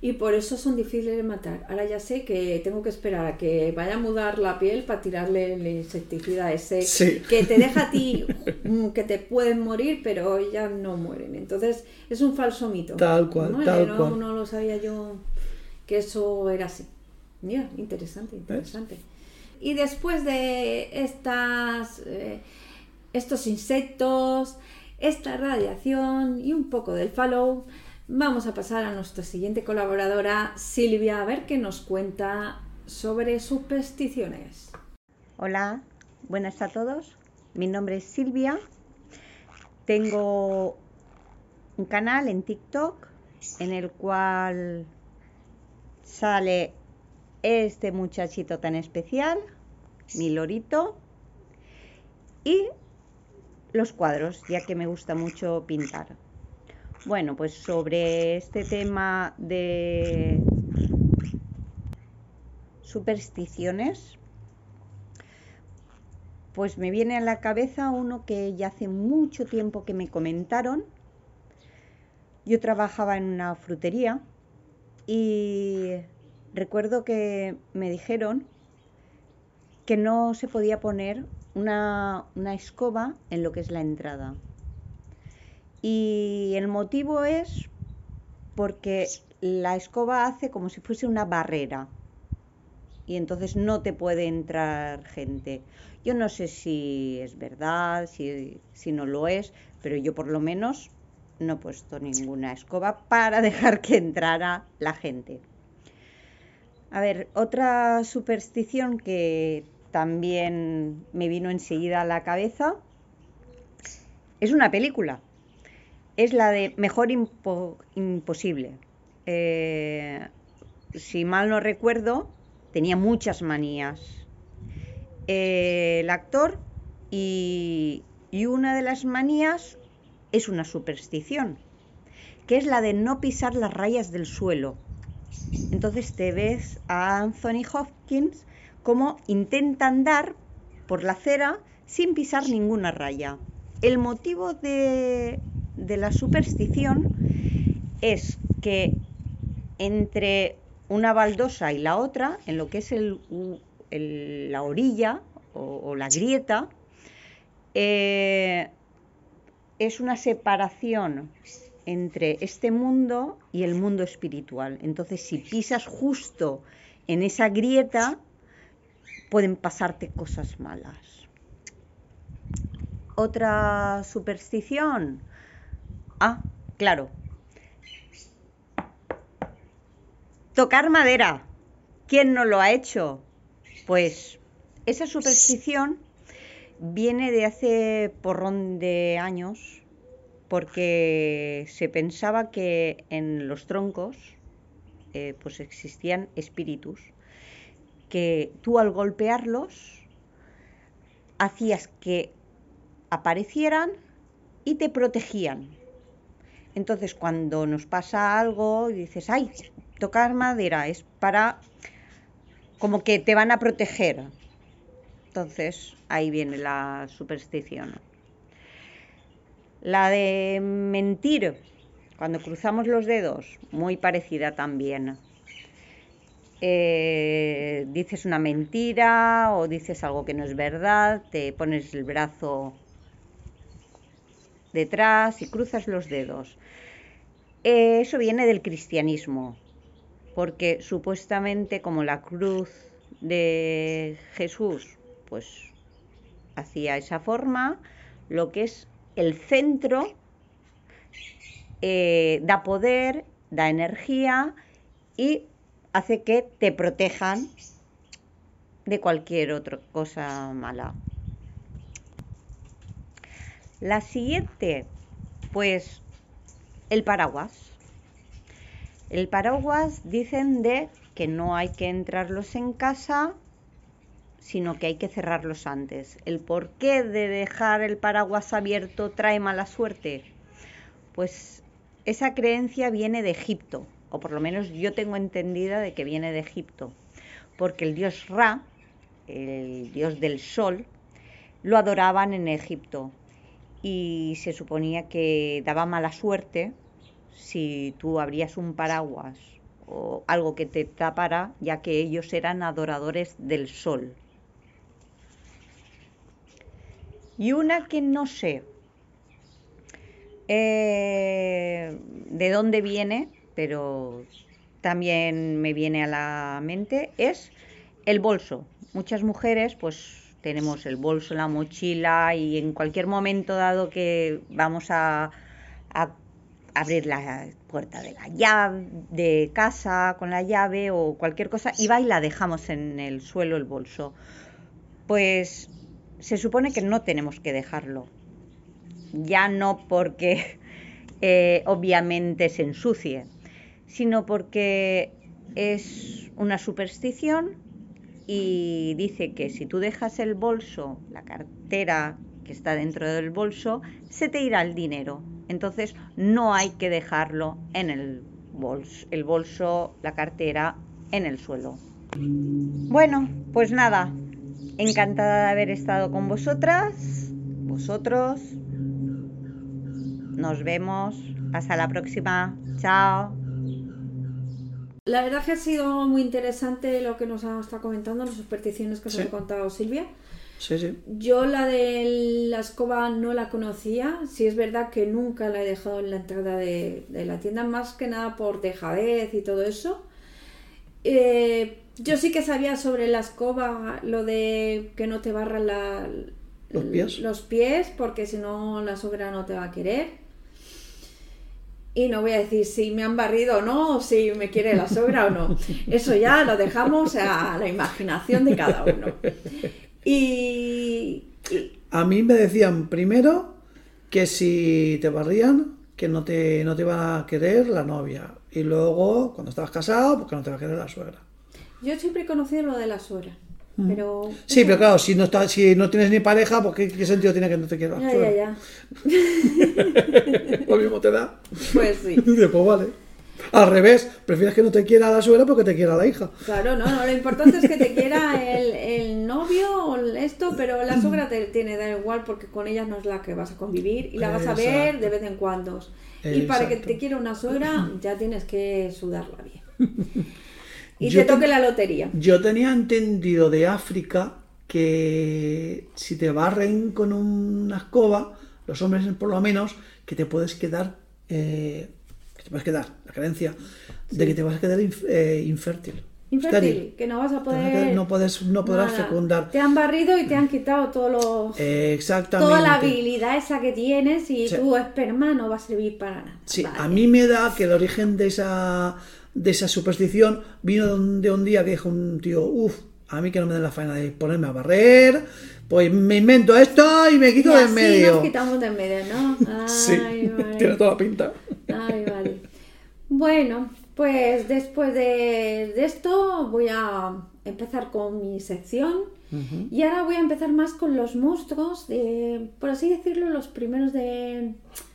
y por eso son difíciles de matar. Ahora ya sé que tengo que esperar a que vaya a mudar la piel para tirarle el insecticida ese Sí. que te deja a ti mm, que te pueden morir, pero ellas no mueren. Entonces, es un falso mito. Tal cual, ¿no? tal no, cual. no lo sabía yo que eso era así. Mira, interesante, interesante. Y después de estas, eh, estos insectos, esta radiación y un poco del follow, vamos a pasar a nuestra siguiente colaboradora, Silvia, a ver qué nos cuenta sobre supersticiones. Hola, buenas a todos. Mi nombre es Silvia. Tengo un canal en TikTok en el cual sale este muchachito tan especial, mi lorito, y los cuadros, ya que me gusta mucho pintar. Bueno, pues sobre este tema de supersticiones, pues me viene a la cabeza uno que ya hace mucho tiempo que me comentaron. Yo trabajaba en una frutería y recuerdo que me dijeron que no se podía poner una, una escoba en lo que es la entrada. Y el motivo es porque la escoba hace como si fuese una barrera y entonces no te puede entrar gente. Yo no sé si es verdad, si, si no lo es, pero yo por lo menos no he puesto ninguna escoba para dejar que entrara la gente. A ver, otra superstición que también me vino enseguida a la cabeza es una película. Es la de Mejor Impo- Imposible. Eh, si mal no recuerdo, tenía muchas manías. Eh, el actor y, y una de las manías es una superstición, que es la de no pisar las rayas del suelo. Entonces te ves a Anthony Hopkins como intenta andar por la acera sin pisar ninguna raya. El motivo de, de la superstición es que entre una baldosa y la otra, en lo que es el, la orilla o, o la grieta, eh, es una separación entre este mundo y el mundo espiritual. Entonces, si pisas justo en esa grieta, pueden pasarte cosas malas. Otra superstición. Ah, claro. Tocar madera. ¿Quién no lo ha hecho? Pues esa superstición viene de hace porrón de años porque se pensaba que en los troncos eh, pues existían espíritus que tú al golpearlos hacías que aparecieran y te protegían. Entonces cuando nos pasa algo y dices, ay, tocar madera es para como que te van a proteger. Entonces ahí viene la superstición. La de mentir cuando cruzamos los dedos, muy parecida también. eh, dices una mentira o dices algo que no es verdad, te pones el brazo detrás y cruzas los dedos. Eh, eso viene del cristianismo, porque supuestamente como la cruz de Jesús, pues hacía esa forma, lo que es el centro eh, da poder, da energía y hace que te protejan de cualquier otra cosa mala. La siguiente, pues el paraguas. El paraguas dicen de que no hay que entrarlos en casa, sino que hay que cerrarlos antes. El porqué de dejar el paraguas abierto trae mala suerte. Pues esa creencia viene de Egipto o por lo menos yo tengo entendida de que viene de Egipto, porque el dios Ra, el dios del sol, lo adoraban en Egipto y se suponía que daba mala suerte si tú abrías un paraguas o algo que te tapara, ya que ellos eran adoradores del sol. Y una que no sé eh, de dónde viene, pero también me viene a la mente, es el bolso. Muchas mujeres pues tenemos el bolso, la mochila y en cualquier momento dado que vamos a, abrir la puerta de la llave de casa con la llave o cualquier cosa y va y la dejamos en el suelo el bolso. Pues se supone que no tenemos que dejarlo. Ya no porque eh, obviamente se ensucie, sino porque es una superstición y dice que si tú dejas el bolso, la cartera que está dentro del bolso, se te irá el dinero. Entonces no hay que dejarlo en el bolso, el bolso, la cartera en el suelo. Bueno, pues nada, encantada de haber estado con vosotras, vosotros. Nos vemos. Hasta la próxima. Chao. La verdad que ha sido muy interesante lo que nos ha estado comentando, las supersticiones que os ha contado Silvia. Sí, sí. Yo la de la escoba no la conocía. Sí es verdad que nunca la he dejado en la entrada de, la tienda, más que nada por dejadez y todo eso. Eh, yo sí que sabía sobre la escoba lo de que no te barran los, pies. los pies, porque si no la sogra no te va a querer. Y no voy a decir si me han barrido o no, o si me quiere la sogra o no. Eso ya lo dejamos a la imaginación de cada uno. Y, A mí me decían primero que si te barrían, que no te, no te iba a querer la novia. Y luego, cuando estabas casado, porque no te va a querer la suegra. Yo siempre he conocido lo de la suegra. Pero, sí, pero claro, si no, está, si no tienes ni pareja, pues ¿qué, sentido tiene que no te quieras? Ya, ya, ya. Lo mismo te da. Pues sí. pues vale. Al revés, prefieres que no te quiera la suegra porque te quiera la hija. Claro, no, no, lo importante es que te quiera el, el novio o esto, pero la suegra te tiene da igual porque con ella no es la que vas a convivir y la vas a ver de vez en cuando. Y para que te quiera una suegra ya tienes que sudarla bien. Y te toque la lotería. Yo tenía entendido de África que si te barren con una escoba, los hombres por lo menos, que te puedes quedar, eh, que te puedes quedar, la creencia de que te vas a quedar eh, infértil. Infértil, que no vas a poder. No, puedes, no podrás fecundar. Te han barrido y te han quitado todo lo, Exactamente. toda la habilidad esa que tienes y tu esperma no va a servir para nada. Sí, a mí me da que el origen de esa de esa superstición vino de un, día que dijo un tío, uff, a mí que no me den la faena de ponerme a barrer, pues me invento esto y me quito de en medio. nos quitamos de en medio, ¿no? sí, tiene toda la pinta. Ay, vale. Bueno, pues después de, esto voy a empezar con mi sección y ahora voy a empezar más con los monstruos, de, por así decirlo, los primeros de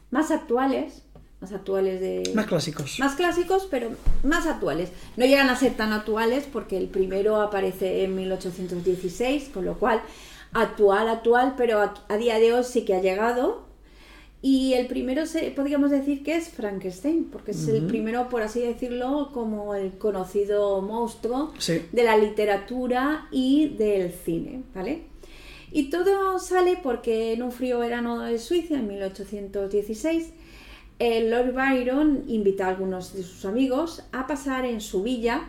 más actuales más actuales de... Más clásicos. Más clásicos, pero más actuales. No llegan a ser tan actuales porque el primero aparece en 1816, con lo cual actual, actual, pero a, día de hoy sí que ha llegado. Y el primero se, podríamos decir que es Frankenstein, porque es el primero, por así decirlo, como el conocido monstruo Sí. de la literatura y del cine, ¿vale? Y todo sale porque en un frío verano de Suiza, en 1816, el Lord Byron invita a algunos de sus amigos a pasar en su villa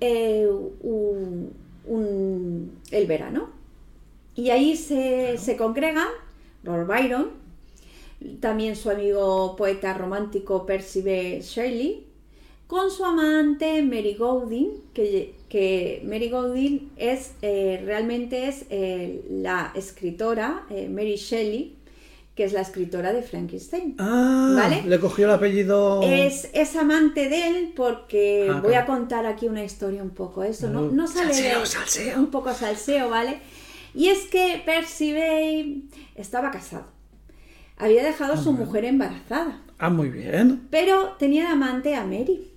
eh, un- un- el verano. Y ahí se, se congregan Lord Byron, también su amigo poeta romántico Percy B. Shelley, con su amante Mary Gaudin, que, que Mary Gaudin es, eh, realmente es eh, la escritora, eh, Mary Shelley, que es la escritora de Frankenstein. Ah, ¿Vale? le cogió el apellido. Es, es amante de él porque Ah, voy a contar aquí una historia un poco. Eso no, Uh, no sale salseo, de- salseo. un poco salseo, ¿vale? Y es que Percy Bay estaba casado. Había dejado a su mujer embarazada, Ah, muy bien. pero tenía de amante a Mary.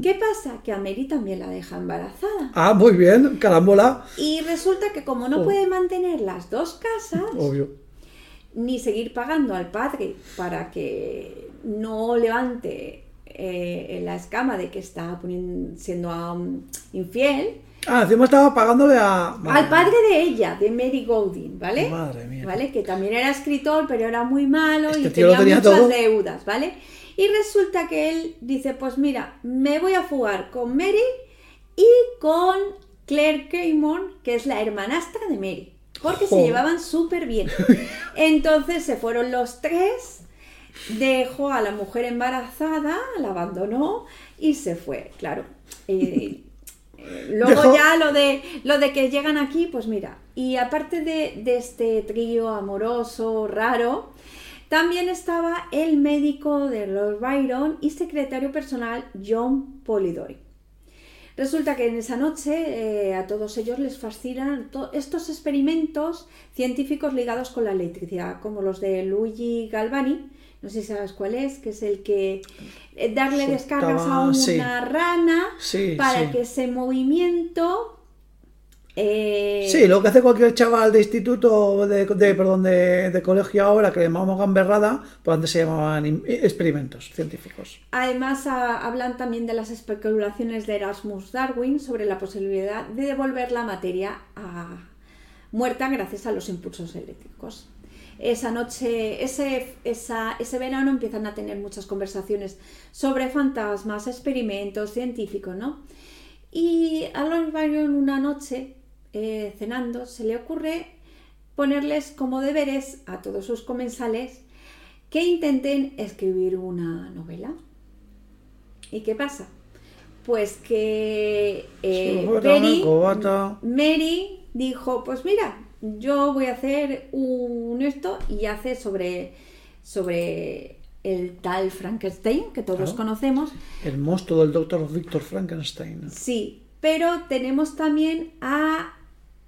¿Qué pasa? Que a Mary también la deja embarazada. Ah, muy bien, carambola. Y resulta que como no Oh. puede mantener las dos casas, Obvio. Ni seguir pagando al padre para que no levante eh, la escama de que está poniendo- siendo um, infiel, Ah, encima estaba pagándole a. al padre de ella, de Mary Golding, ¿vale? Madre mía. ¿Vale? Que también era escritor, pero era muy malo Este y tenía, tenía muchas todo. deudas, ¿vale? Y resulta que él dice, pues mira, me voy a fugar con Mary y con Claire Caymore, que es la hermanastra de Mary, porque se llevaban súper bien. Entonces se fueron los tres, dejó a la mujer embarazada, la abandonó y se fue, claro. Eh, eh, luego Dejó- ya lo de lo de que llegan aquí, pues mira, y aparte de, de este trío amoroso raro, también estaba el médico de Lord Byron y secretario personal John Polidori. Resulta que en esa noche eh, a todos ellos les fascinan to- estos experimentos científicos ligados con la electricidad, como los de Luigi Galvani, no sé si sabes cuál es, que es el que eh, darle Soltaba- descargas a una sí. rana Sí, para sí. que ese movimiento... eh, Sí, lo que hace cualquier chaval de instituto, de, de- perdón, de, de colegio ahora, que le llamamos gamberrada, pues antes se llamaban im- experimentos científicos. Además, a- hablan también de las especulaciones de Erasmus Darwin sobre la posibilidad de devolver la materia a- muerta gracias a los impulsos eléctricos. Esa noche, ese, esa- ese verano empiezan a tener muchas conversaciones sobre fantasmas, experimentos científicos, ¿no? Y a Lord Byron una noche, eh, cenando, se le ocurre ponerles como deberes a todos sus comensales que intenten escribir una novela. ¿Y qué pasa? Pues que eh, Mary. Mary dijo, pues mira, yo voy a hacer un esto y hace sobre, sobre el tal Frankenstein que todos Claro. conocemos. El monstruo del doctor Víctor Frankenstein. Sí, pero tenemos también a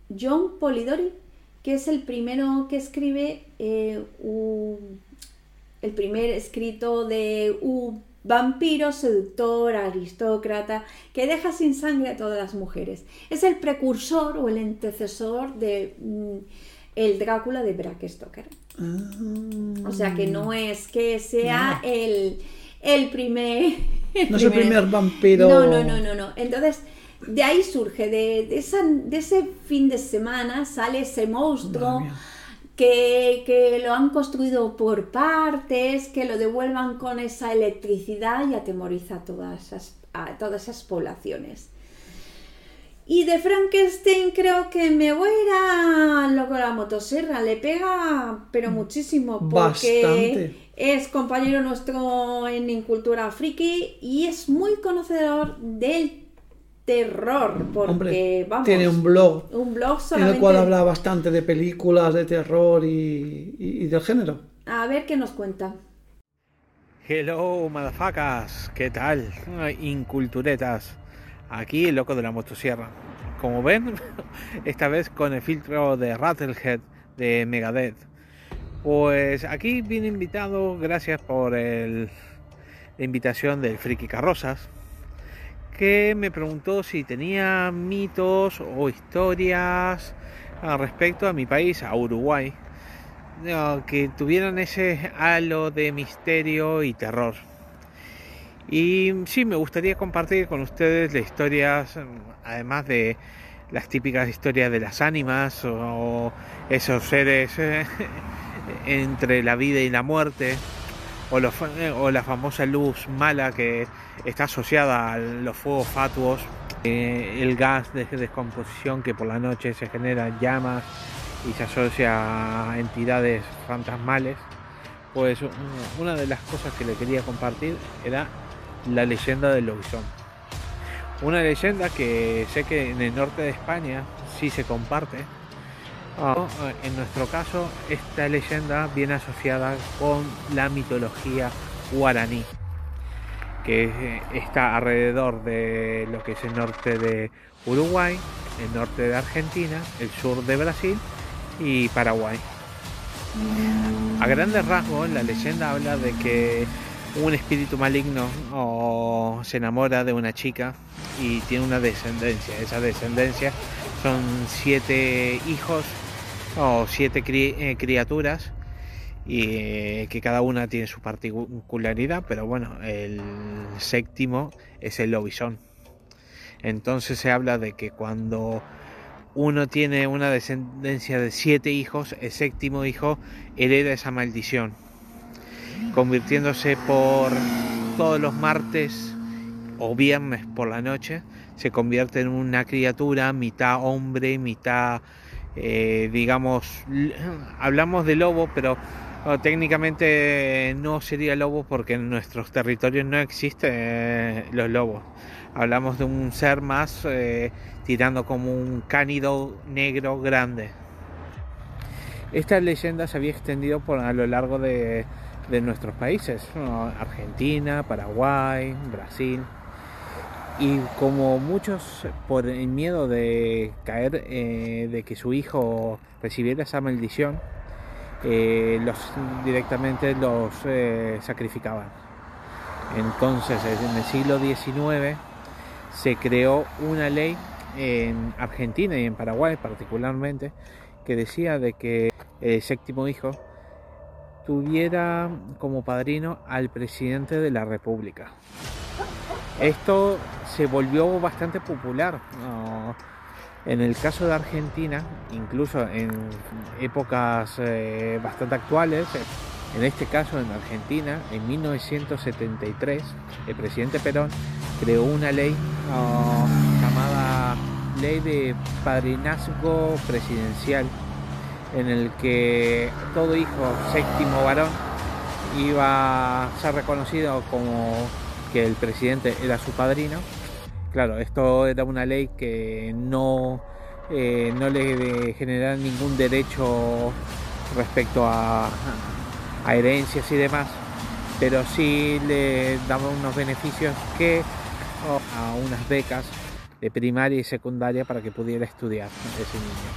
John Polidori, que es el primero que escribe eh, un- el primer escrito de un vampiro, seductor, aristócrata, que deja sin sangre a todas las mujeres. Es el precursor o el antecesor de mm, el Drácula de Bram Stoker. Ah. O sea que no es que sea el, el primer... No es el primer vampiro. No, no, no, no, no. Entonces, de ahí surge, de, de esa- de ese fin de semana sale ese monstruo que, que lo han construido por partes, que lo devuelvan con esa electricidad y atemoriza a todas esas, a todas esas poblaciones. Y de Frankenstein creo que me voy a ir a lo con la motosierra. Le pega, pero muchísimo, porque Bastante. es compañero nuestro en Incultura Friki y es muy conocedor del terror, porque Hombre, vamos, tiene un blog un blog en solamente. el cual habla bastante de películas de terror y, y- y del género. A ver qué nos cuenta. Hello, madafacas, ¿qué tal? Inculturetas. Aquí el loco de la motosierra. Como ven, esta vez con el filtro de Rattlehead de Megadeth. Pues aquí vine invitado gracias por el- la invitación del Friki Carrozas, que me preguntó si tenía mitos o historias respecto a mi país, a Uruguay. que tuvieran ese halo de misterio y terror. Y sí, me gustaría compartir con ustedes las historias, además de las típicas historias de las ánimas o esos seres eh, entre la vida y la muerte, eh, o la famosa luz mala que está asociada a los fuegos fatuos, el gas de descomposición que por la noche se genera en llamas y se asocia a entidades fantasmales, pues una de las cosas que le quería compartir era la leyenda del lobizón. Una leyenda que sé que en el norte de España sí se comparte. Ah, en nuestro caso, esta leyenda viene asociada con la mitología guaraní, que eh, está alrededor de lo que es el norte de Uruguay, el norte de Argentina, el sur de Brasil y Paraguay. A grandes rasgos, la leyenda habla de que un espíritu maligno se enamora de una chica y tiene una descendencia. Esa descendencia son siete hijos o siete eh, criaturas y eh, que cada una tiene su particularidad, pero bueno, el séptimo es el lobizón. Entonces se habla de que cuando uno tiene una descendencia de siete hijos, el séptimo hijo hereda esa maldición, convirtiéndose por todos los martes o viernes por la noche, se convierte en una criatura mitad hombre, mitad, eh, digamos, hablamos de lobo, pero oh, técnicamente no sería lobo porque en nuestros territorios no existen eh, los lobos. Hablamos de un ser más eh, tirando como un cánido negro grande. Esta leyenda se había extendido por a lo largo de, de nuestros países. Argentina, Paraguay, Brasil. Y como muchos, por el miedo de caer, eh, de que su hijo recibiera esa maldición, eh, directamente los eh, sacrificaban. Entonces, en el siglo XIX se creó una ley en Argentina y en Paraguay particularmente que decía de que el séptimo hijo tuviera como padrino al presidente de la República. Esto se volvió bastante popular. En el caso de Argentina, incluso en épocas eh, bastante actuales, eh, en este caso en Argentina, en 1973, el presidente Perón creó una ley llamada Ley de Padrinazgo Presidencial, en el que todo hijo séptimo varón iba a ser reconocido como que el presidente era su padrino. Claro, esto era una ley que no, eh, no le generaba ningún derecho respecto a, herencias y demás, pero sí le daba unos beneficios que o a unas becas de primaria y secundaria para que pudiera estudiar ese niño.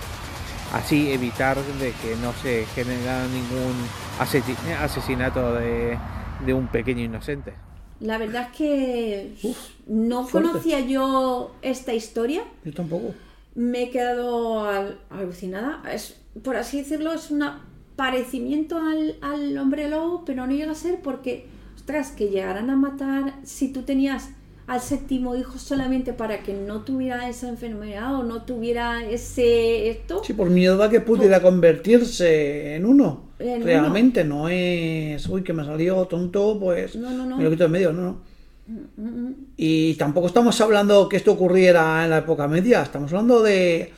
Así evitar de que no se generara ningún asesi- asesinato de un pequeño inocente. La verdad es que no fuerte. conocía yo esta historia. Yo tampoco. Me he quedado al- alucinada. Es, por así decirlo, es un parecimiento al, al hombre lobo, pero no llega a ser porque, ostras, que llegaran a matar si tú tenías al séptimo hijo solamente para que no tuviera esa enfermedad o no tuviera ese esto. Sí, por miedo a que pudiera convertirse en uno. En Realmente no es, uy, que me salió tonto, pues No, no, me lo quito de medio, no, no. Y tampoco estamos hablando que esto ocurriera en la época media, estamos hablando de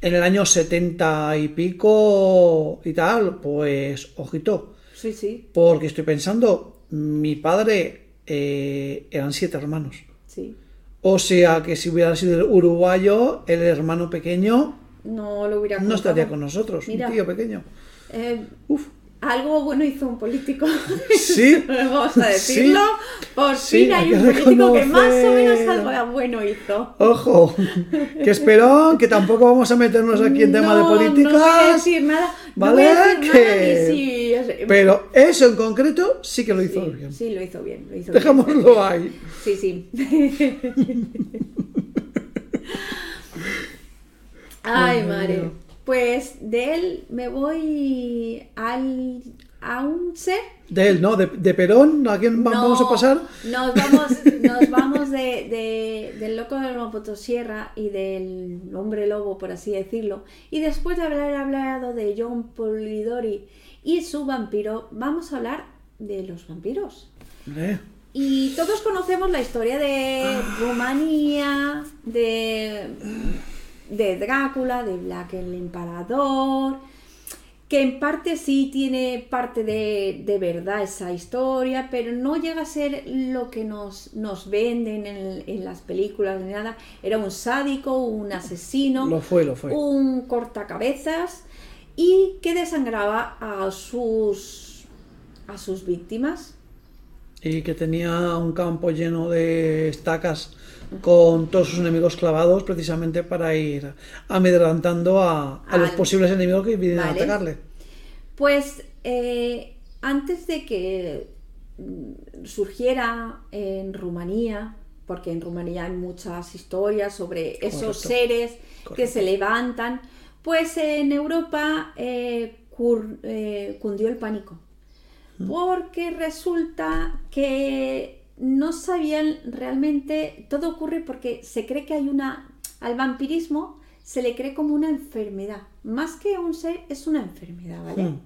en el año 70 y pico y tal, pues ojito, Sí, sí, porque estoy pensando, mi padre eh, eran siete hermanos. sí. O sea que si hubiera sido el uruguayo, el hermano pequeño No lo hubiera no estaría con nosotros, Mira. un tío pequeño. Eh, Uf. algo bueno hizo un político. Sí. Vamos a decirlo. Por Sí, fin hay un político que más o menos algo bueno hizo. Ojo, que espero que tampoco vamos a meternos aquí en tema de No, No voy a políticas. decir nada. ¿vale? decir Que- nada es- Pero eso en concreto sí que lo hizo sí, bien. sí, lo hizo bien. Lo hizo bien. Dejémoslo ahí. Sí, sí. Ay, madre. Pues de él me voy al, a un ser. De él, ¿no? De, de Perón, ¿a quién No, vamos a pasar? Nos vamos, nos vamos de, de- del loco de la motosierra y del hombre lobo, por así decirlo. Y después de haber hablado de John Polidori y su vampiro, vamos a hablar de los vampiros. Eh, Y todos conocemos la historia de Rumanía, de, de Drácula, de Black el Emparador, que en parte sí tiene parte de, de verdad esa historia, pero no llega a ser lo que nos, nos venden en, en las películas ni nada. Era un sádico, un asesino, Lo fue, lo fue. un cortacabezas y que desangraba a sus, a sus víctimas. Y que tenía un campo lleno de estacas con todos sus enemigos clavados precisamente para ir amedrantando a, a los posibles enemigos que vienen a atacarle. Pues eh, antes de que mm, surgiera en Rumanía, porque en Rumanía hay muchas historias sobre esos Correcto. seres que se levantan, pues en Europa eh, cur- eh, cundió el pánico. Porque resulta que no sabían realmente, todo ocurre porque se cree que hay una, al vampirismo se le cree como una enfermedad, más que un ser, es una enfermedad, ¿vale? Mm.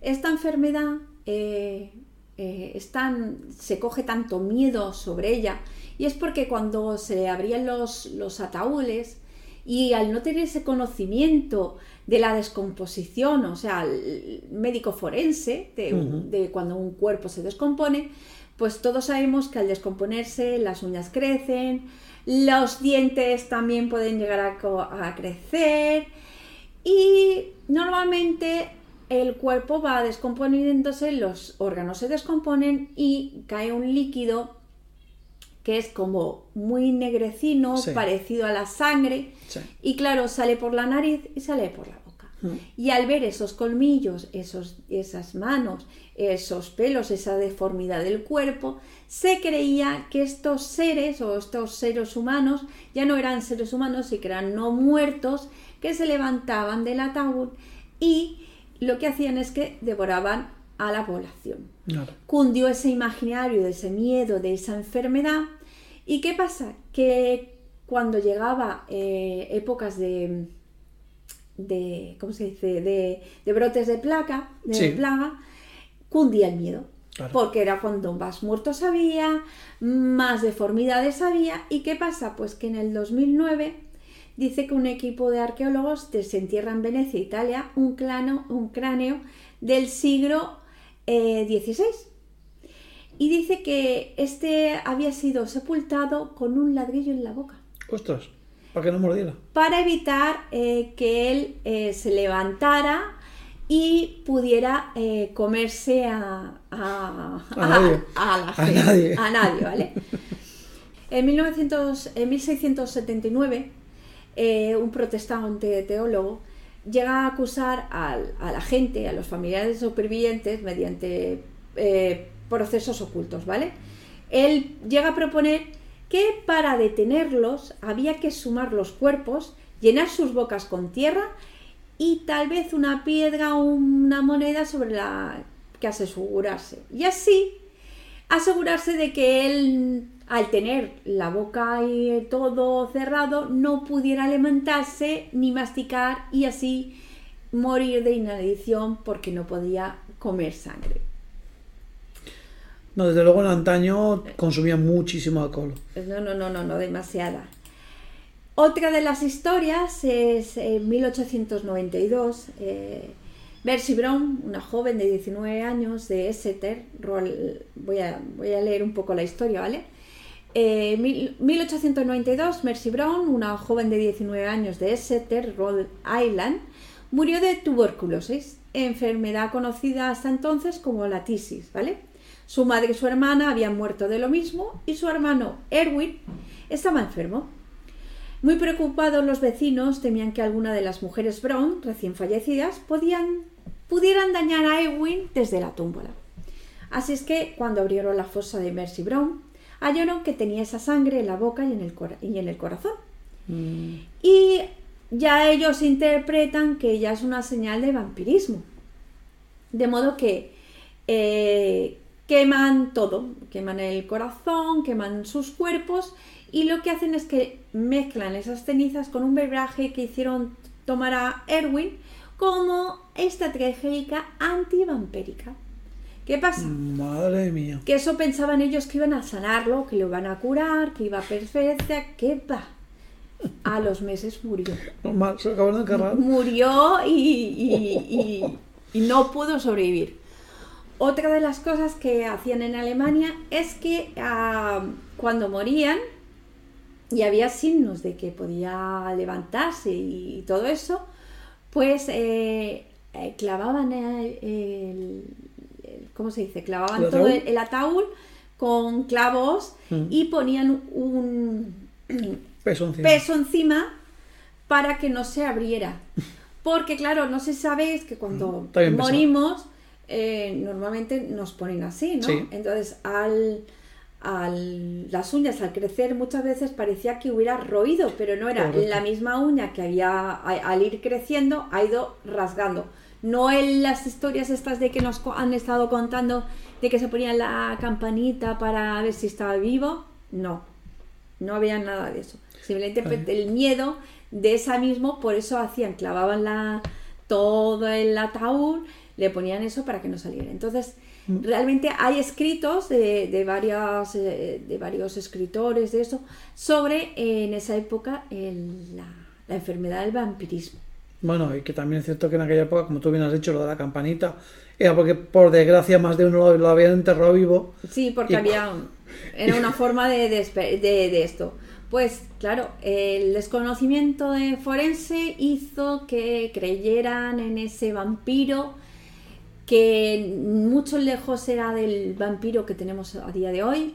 Esta enfermedad eh, eh, es tan- se coge tanto miedo sobre ella y es porque cuando se le abrían los, los ataúdes y al no tener ese conocimiento de la descomposición, o sea, el médico forense, de cuando un cuerpo se descompone, pues todos sabemos que al descomponerse las uñas crecen, los dientes también pueden llegar a, crecer y normalmente el cuerpo va descomponiéndose, los órganos se descomponen y cae un líquido que es como muy negrecino, Sí. parecido a la sangre, Sí. y claro, sale por la nariz y sale por la boca. Mm. Y al ver esos colmillos, esos, esas manos, esos pelos, esa deformidad del cuerpo, se creía que estos seres o estos seres humanos ya no eran seres humanos y que eran no muertos que se levantaban del ataúd y lo que hacían es que devoraban a la población Claro. cundió ese imaginario de ese miedo, de esa enfermedad. ¿Y qué pasa? Que cuando llegaba eh, épocas de, de, ¿cómo se dice? De, de brotes de placa, de Sí. plaga, cundía el miedo. Claro. Porque era cuando más muertos había, más deformidades había. ¿Y qué pasa? Pues que en el 2009 dice que un equipo de arqueólogos desentierra en Venecia, Italia, un, clano, un cráneo del siglo eh, XVI. Y dice que este había sido sepultado con un ladrillo en la boca Ostras, para que no mordiera. para evitar eh, que él eh, se levantara y pudiera eh, comerse a, a, A nadie. a- la gente, nadie. a nadie, ¿vale? En, 1900, en 1679, eh, un protestante teólogo llega a acusar al- a la gente, a los familiares supervivientes, mediante eh, procesos ocultos, ¿vale? Él llega a proponer que para detenerlos había que sumar los cuerpos, llenar sus bocas con tierra y tal vez una piedra o una moneda sobre la que asegurarse. Y así asegurarse de que él, al tener la boca y todo cerrado, no pudiera levantarse ni masticar y así morir de inanición porque no podía comer sangre. No, desde luego en antaño consumían muchísimo alcohol. No, no, no, no, no, demasiada. Otra de las historias es en 1892. Eh, Mercy Brown, una joven de 19 años de Exeter, voy a, voy a leer un poco la historia, ¿vale? Eh, mil- 1892, Mercy Brown, una joven de 19 años de Exeter, Rhode Island, murió de tuberculosis, enfermedad conocida hasta entonces como la tisis, ¿vale? Su madre y su hermana habían muerto de lo mismo y su hermano Erwin estaba enfermo. Muy preocupados los vecinos temían que alguna de las mujeres Brown, recién fallecidas, podían, pudieran dañar a Erwin desde la tómbola. Así es que cuando abrieron la fosa de Mercy Brown, hallaron que tenía esa sangre en la boca y en el, cora- y en el corazón. Y ya ellos interpretan que ya es una señal de vampirismo. De modo que eh, queman todo, queman el corazón, queman sus cuerpos y lo que hacen es que mezclan esas cenizas con un bebraje que hicieron tomar a Erwin como estratégica antivampérica. ¿Qué pasa? Madre mía. Que eso pensaban ellos que iban a sanarlo, que lo iban a curar, que iba a perfecta, ¿qué va? A los meses murió. Normal, se acabaron de encargar. Murió y, y- y- y no pudo sobrevivir. Otra de las cosas que hacían en Alemania es que ah, cuando morían y había signos de que podía levantarse y todo eso, pues eh, eh, clavaban el, el- el- ¿cómo se dice? Clavaban ¿El todo el, ataúd con clavos Mm. y ponían un Peso encima. peso encima para que no se abriera. Porque claro, no sé si sabéis que cuando pesado. morimos, eh, normalmente nos ponen así, ¿no? Sí. Entonces, al, al- las uñas al crecer muchas veces parecía que hubiera roído, pero no era Correcto. la misma uña que había al ir creciendo ha ido rasgando. No en las historias estas de que nos han estado contando de que se ponía la campanita para ver si estaba vivo, no, no había nada de eso. Simplemente el miedo de esa mismo, por eso hacían, clavaban la, todo el ataúd, le ponían eso para que no saliera. Entonces, realmente hay escritos de, de, varias, eh, de varios escritores de eso sobre eh, en esa época el- la, la enfermedad del vampirismo. Bueno, y que también es cierto que en aquella época, como tú bien has dicho, lo de la campanita, era porque por desgracia más de uno lo, lo habían enterrado vivo. Sí, porque Y- había era una forma de, de- de esto. Pues claro, el desconocimiento de forense hizo que creyeran en ese vampiro que mucho lejos era del vampiro que tenemos a día de hoy,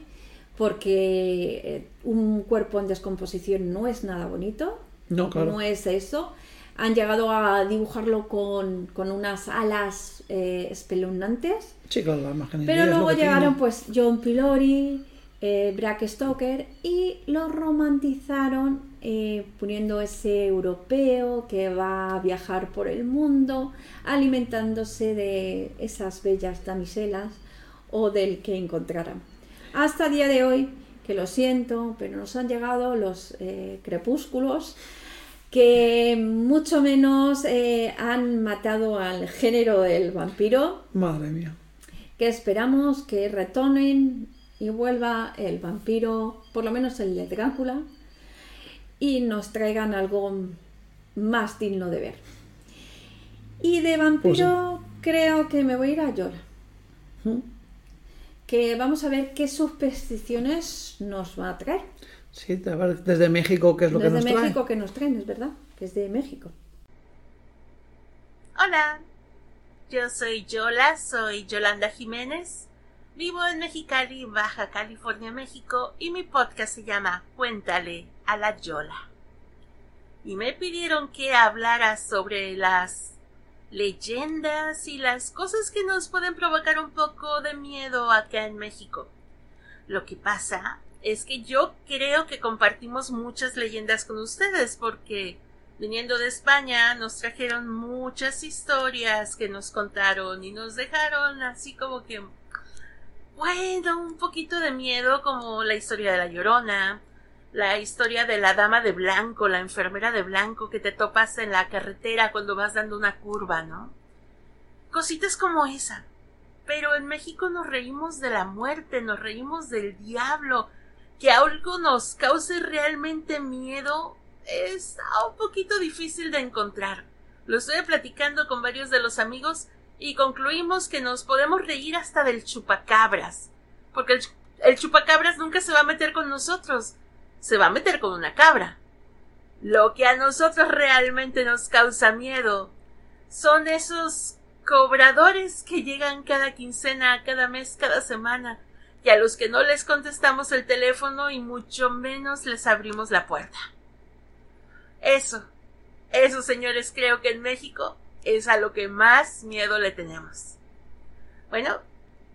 porque eh, un cuerpo en descomposición no es nada bonito, No, claro. no es eso. Han llegado a dibujarlo con, con unas alas eh, espeluznantes. Sí, claro, la Pero luego llegaron tiene. pues John Pilori, eh, Bram Stoker y lo romantizaron eh, poniendo ese europeo que va a viajar por el mundo alimentándose de esas bellas damiselas o del que encontraran. Hasta día de hoy, que lo siento, pero nos han llegado los eh, crepúsculos que mucho menos eh, han matado al género del vampiro Madre mía. que esperamos que retornen y vuelva el vampiro, por lo menos el de Drácula, y nos traigan algo más digno de ver. Y de vampiro creo que me voy a ir a Yola. ¿Mm? Que vamos a ver qué supersticiones nos va a traer. Sí, desde México, ¿qué es lo Desde que nos trae? México que nos traen, es verdad, que es de México. Hola, yo soy Yola, soy Yolanda Jiménez. Vivo en Mexicali, Baja California, México, y mi podcast se llama Cuéntale a la Yola. Y me pidieron que hablara sobre las leyendas y las cosas que nos pueden provocar un poco de miedo acá en México. Lo que pasa es que yo creo que compartimos muchas leyendas con ustedes porque viniendo de España nos trajeron muchas historias que nos contaron y nos dejaron así como que bueno, un poquito de miedo como la historia de la Llorona, la historia de la dama de blanco, la enfermera de blanco que te topas en la carretera cuando vas dando una curva, ¿no? Cositas como esa. Pero en México nos reímos de la muerte, nos reímos del diablo, que algo nos cause realmente miedo está un poquito difícil de encontrar. Lo estoy platicando con varios de los amigos y concluimos que nos podemos reír hasta del chupacabras, porque el, chupacabras nunca se va a meter con nosotros, se va a meter con una cabra. Lo que a nosotros realmente nos causa miedo son esos cobradores que llegan cada quincena, cada mes, cada semana, y a los que no les contestamos el teléfono y mucho menos les abrimos la puerta. Eso, eso señores, creo que en México es a lo que más miedo le tenemos. Bueno,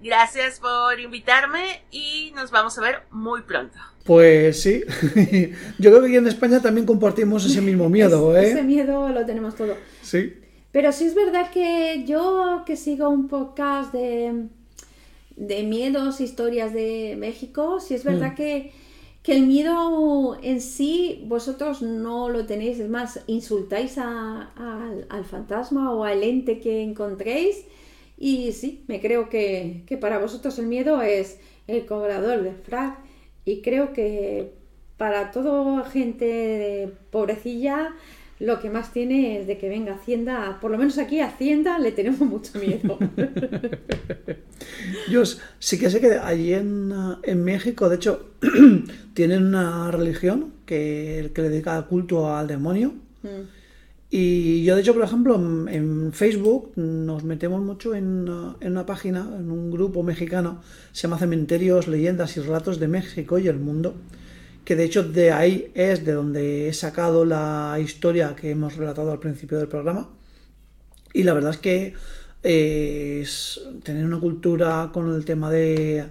Gracias por invitarme y nos vamos a ver muy pronto. Pues sí, yo creo que aquí en España también compartimos ese mismo miedo, ¿eh? Ese miedo lo tenemos todo. Sí. Pero sí es verdad que yo que sigo un podcast de, de miedos, historias de México, sí es verdad Mm. que, que el miedo en sí vosotros no lo tenéis, es más, insultáis al, fantasma o al ente que encontréis. Y sí, me creo que, que para vosotros el miedo es el cobrador de frac. Y creo que para toda gente pobrecilla lo que más tiene es de que venga Hacienda, por lo menos aquí a Hacienda le tenemos mucho miedo. Yo sí que sé que allí en, ah, en México, de hecho, tienen una religión que, que le dedica culto al demonio. Mm. Y yo, de hecho, por ejemplo, en, en Facebook nos metemos mucho en, ah, en una página, en un grupo mexicano, se llama Cementerios, Leyendas y Relatos de México y el Mundo, que de hecho de ahí es de donde he sacado la historia que hemos relatado al principio del programa. Y la verdad es que eh, es tener una cultura con el tema de,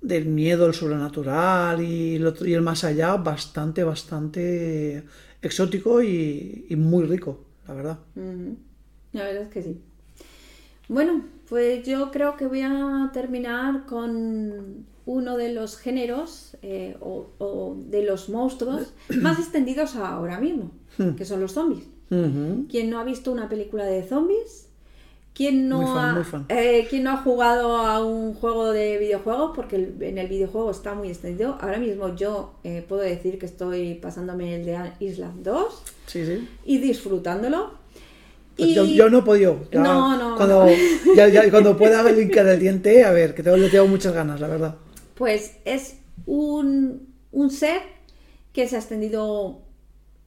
del miedo, el sobrenatural y el, más allá bastante, bastante exótico y, muy rico, la verdad. La verdad es que sí. Bueno, pues yo creo que voy a terminar con uno de los géneros eh, o, o de los monstruos más extendidos ahora mismo, Hmm. que son los zombies. Ujú. ¿Quién no ha visto una película de zombies? ¿Quién no, fan, ha, eh, quién no ha jugado a un juego de videojuegos? Porque el- en el videojuego está muy extendido. Ahora mismo yo eh, puedo decir que estoy pasándome el de Island 2 Sí, sí. y disfrutándolo. Pues Y- Yo, yo no he podido. Ya No, no, Cuando, no. ya- ya cuando pueda el diente, a ver, que tengo, le tengo muchas ganas, la verdad. Pues es un, un ser que se ha extendido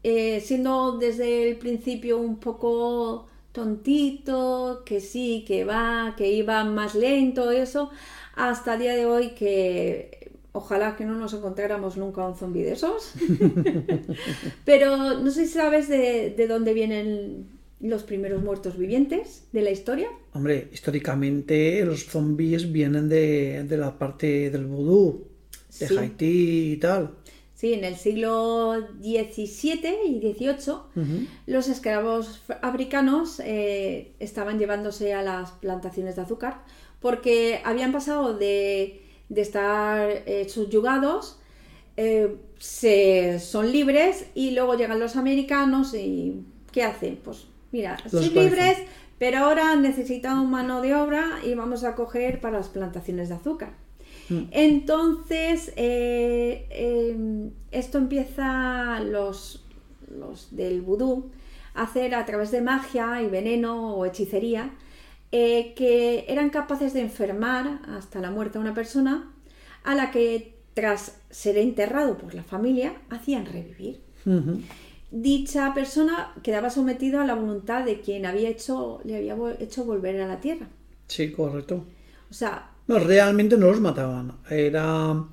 eh, siendo desde el principio un poco tontito, que sí, que va, que iba más lento, eso, hasta el día de hoy que ojalá que no nos encontráramos nunca un zombi de esos. Pero no sé si sabes de, de dónde vienen los primeros muertos vivientes de la historia. Hombre, históricamente los zombies vienen de, de la parte del vudú, de Sí. Haití y tal. Sí, en el siglo XVII y XVIII los esclavos africanos eh, estaban llevándose a las plantaciones de azúcar porque habían pasado de, de estar eh, subyugados, eh, se, son libres y luego llegan los americanos y ¿qué hacen? Pues mira, esclavizan. libres, pero ahora necesitamos mano de obra y vamos a coger para las plantaciones de azúcar. Mm. Entonces, eh, eh, esto empieza los, los del vudú a hacer a través de magia y veneno o hechicería, eh, que eran capaces de enfermar hasta la muerte a una persona a la que tras ser enterrado por la familia hacían revivir. Dicha persona quedaba sometida a la voluntad de quien había hecho, le había hecho volver a la tierra. Sí, correcto. O sea, No, realmente no los mataban. Era,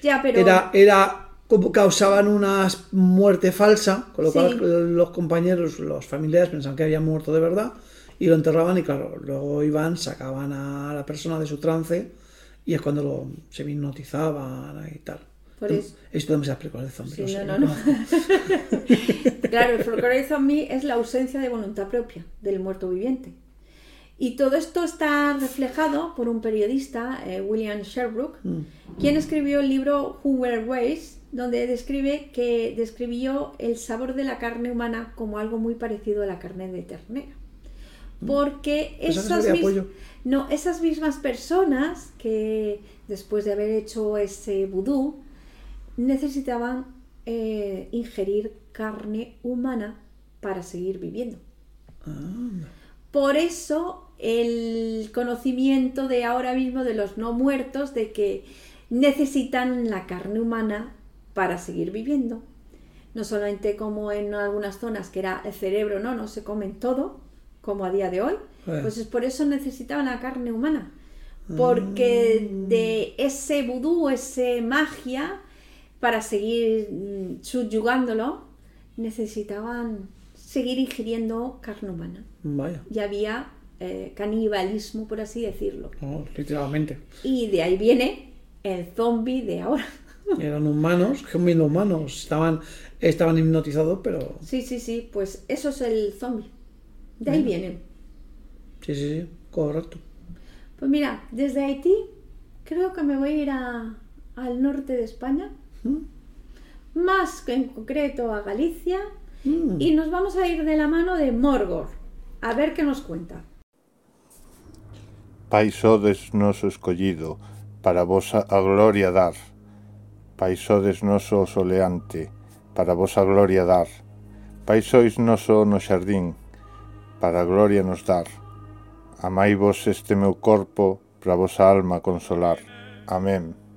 ya, pero... era, era como causaban una muerte falsa, con lo Sí. cual los compañeros, los familiares pensaban que había muerto de verdad y lo enterraban y claro, luego iban, sacaban a la persona de su trance y es cuando lo, se hipnotizaban y tal. Por eso. He visto demasiadas películas de zombies. Sí, sé, no, no, no. Claro, el folclore zombie es la ausencia de voluntad propia del muerto viviente. Y todo esto está reflejado por un periodista, eh, William Sherbrooke, Mm. quien escribió el libro Who Were Ways, donde describe que describió el sabor de la carne humana como algo muy parecido a la carne de ternera. Porque Pensaba que esas, mis- no, esas mismas personas que después de haber hecho ese vudú necesitaban eh, ingerir carne humana para seguir viviendo. Por eso el conocimiento de ahora mismo de los no muertos, de que necesitan la carne humana para seguir viviendo. No solamente como en algunas zonas que era el cerebro, no, no se comen todo, como a día de hoy. Eh. Pues es por eso necesitaban la carne humana. Porque de ese vudú, ese magia, para seguir mm, subyugándolo, necesitaban seguir ingiriendo carne humana Vaya. y había eh, canibalismo, por así decirlo. No, literalmente. Y de ahí viene el zombie de ahora. Eran humanos, comiendo humanos, estaban, estaban hipnotizados, pero Sí, sí, sí, pues eso es el zombie. De ahí viene. sí, sí, sí, correcto. Pues mira, desde Haití creo que me voy a ir a- al norte de España, mm. más en concreto a Galicia, mm. y nos vamos a ir de la mano de Morgor, a ver que nos cuenta. Pai sodes noso escollido, para vosa a gloria dar. Pai sodes noso soleante, para vosa gloria dar. Pai sois noso no xardín, para a gloria nos dar. Amai vos este meu corpo, para vosa alma consolar. Amén.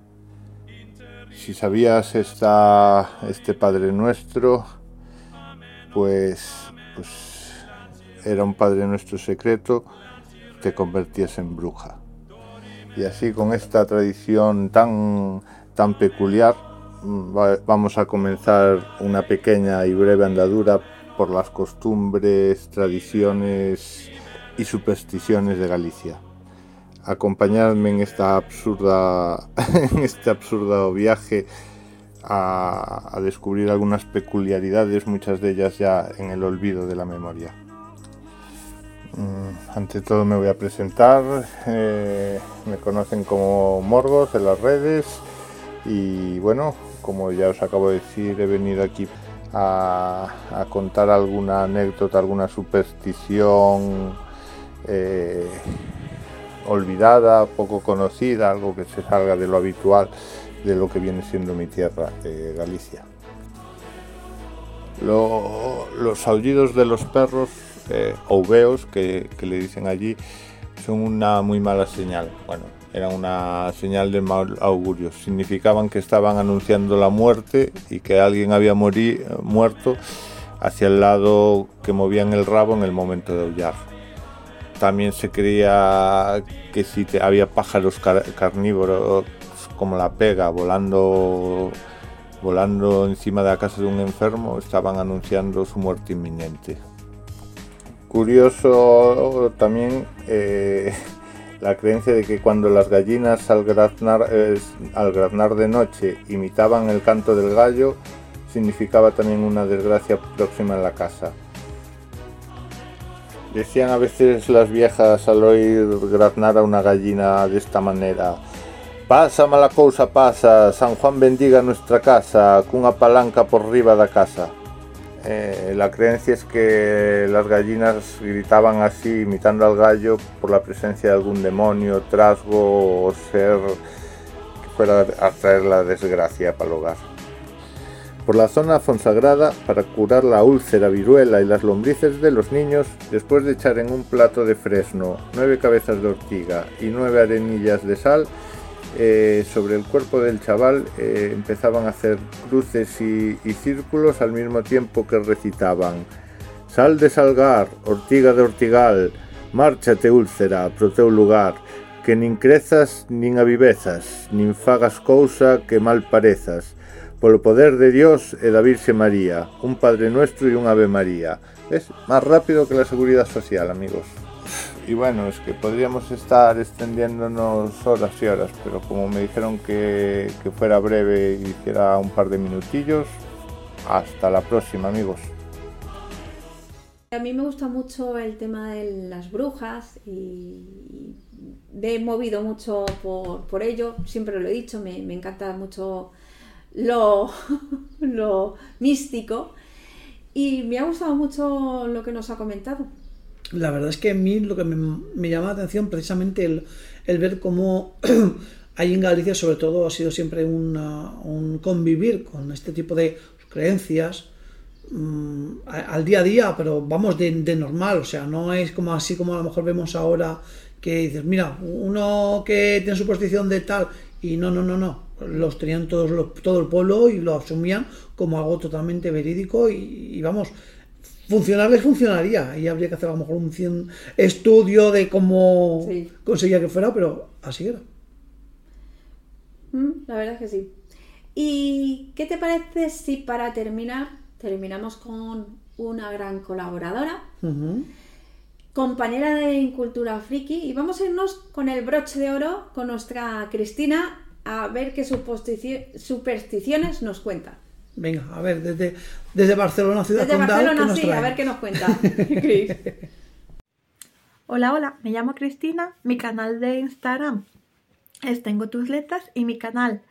Si sabías esta, este Padre Nuestro, pues, pues era un Padre Nuestro secreto, te convertías en bruja. Y así con esta tradición tan, tan peculiar mm, va- vamos a comenzar una pequeña y breve andadura por las costumbres, tradiciones y supersticiones de Galicia. Acompañadme en esta absurda en este absurdo viaje a, descubrir algunas peculiaridades, muchas de ellas ya en el olvido de la memoria. Mm, Ante todo me voy a presentar. eh, me conocen como Morgos en las redes. Y bueno, como ya os acabo de decir, he venido aquí a, a contar alguna anécdota, alguna superstición eh, olvidada, poco conocida, algo que se salga de lo habitual de lo que viene siendo mi tierra, eh, Galicia. Lo- los aullidos de los perros, eh, ouveos, que, que le dicen allí, son una muy mala señal. Bueno, era una señal de mal augurio. Significaban que estaban anunciando la muerte y que alguien había morí- muerto hacia el lado que movían el rabo en el momento de aullar. También se creía que si te- había pájaros car- carnívoros como la pega volando volando encima de la casa de un enfermo, estaban anunciando su muerte inminente. Curioso también eh, la creencia de que cuando las gallinas al graznar de noche imitaban el canto del gallo, significaba también una desgracia próxima en la casa. Decían a veces las viejas al oír graznar a una gallina de esta manera, Pasa mala cousa pasa, San Juan bendiga nuestra casa, cunha palanca por riba da casa. Eh, la creencia es que las gallinas gritaban así, imitando al gallo, por la presencia de algún demonio, trasgo o ser que fuera a traer la desgracia para el hogar. Por la zona fonsagrada, para curar la úlcera, viruela y las lombrices de los niños, después de echar en un plato de fresno nueve cabezas de ortiga y nueve arenillas de sal, eh, sobre el cuerpo del chaval eh, empezaban a hacer cruces y, círculos al mismo tiempo que recitaban. Sal de salgar, ortiga de ortigal, márchate úlcera pro teu lugar, que nin crezas nin avivezas, nin fagas cousa que mal parezas, polo poder de Dios e da Virxe María, un Padre Nuestro e un Ave María. Es más rápido que la seguridad social, amigos. Y bueno, es que podríamos estar extendiéndonos horas y horas, pero como me dijeron que, que fuera breve y hiciera un par de minutillos, hasta la próxima, amigos. A mí me gusta mucho el tema de las brujas y me he movido mucho por, por ello, siempre lo he dicho, me, me encanta mucho lo, lo místico. Y me ha gustado mucho lo que nos ha comentado. La verdad es que a mí lo que me, me llama la atención precisamente el, el ver cómo hay en Galicia sobre todo ha sido siempre un convivir con este tipo de creencias mm, al día a día, pero vamos de, de normal, o sea, no es como así como a lo mejor vemos ahora que dices, mira, uno que tiene superstición de tal y no, no, no, no, los tenían todos los- todo el pueblo y lo asumían como algo totalmente verídico y, y vamos, funcionarles funcionaría y habría que hacer a lo mejor un cien- estudio de cómo Sí. conseguía que fuera, pero así era. Mm, La verdad es que sí. ¿Y qué te parece si para terminar terminamos con una gran colaboradora? Compañera de Incultura Friki, y vamos a irnos con el broche de oro con nuestra Cristina a ver qué superstici- supersticiones nos cuenta. Venga, a ver, desde, desde Barcelona, ciudad Desde condal, ¿qué Barcelona, nos sí, a ver qué nos cuenta. Cris. Hola, hola, me llamo Cristina, mi canal de Instagram es Tengo tus letras y mi canal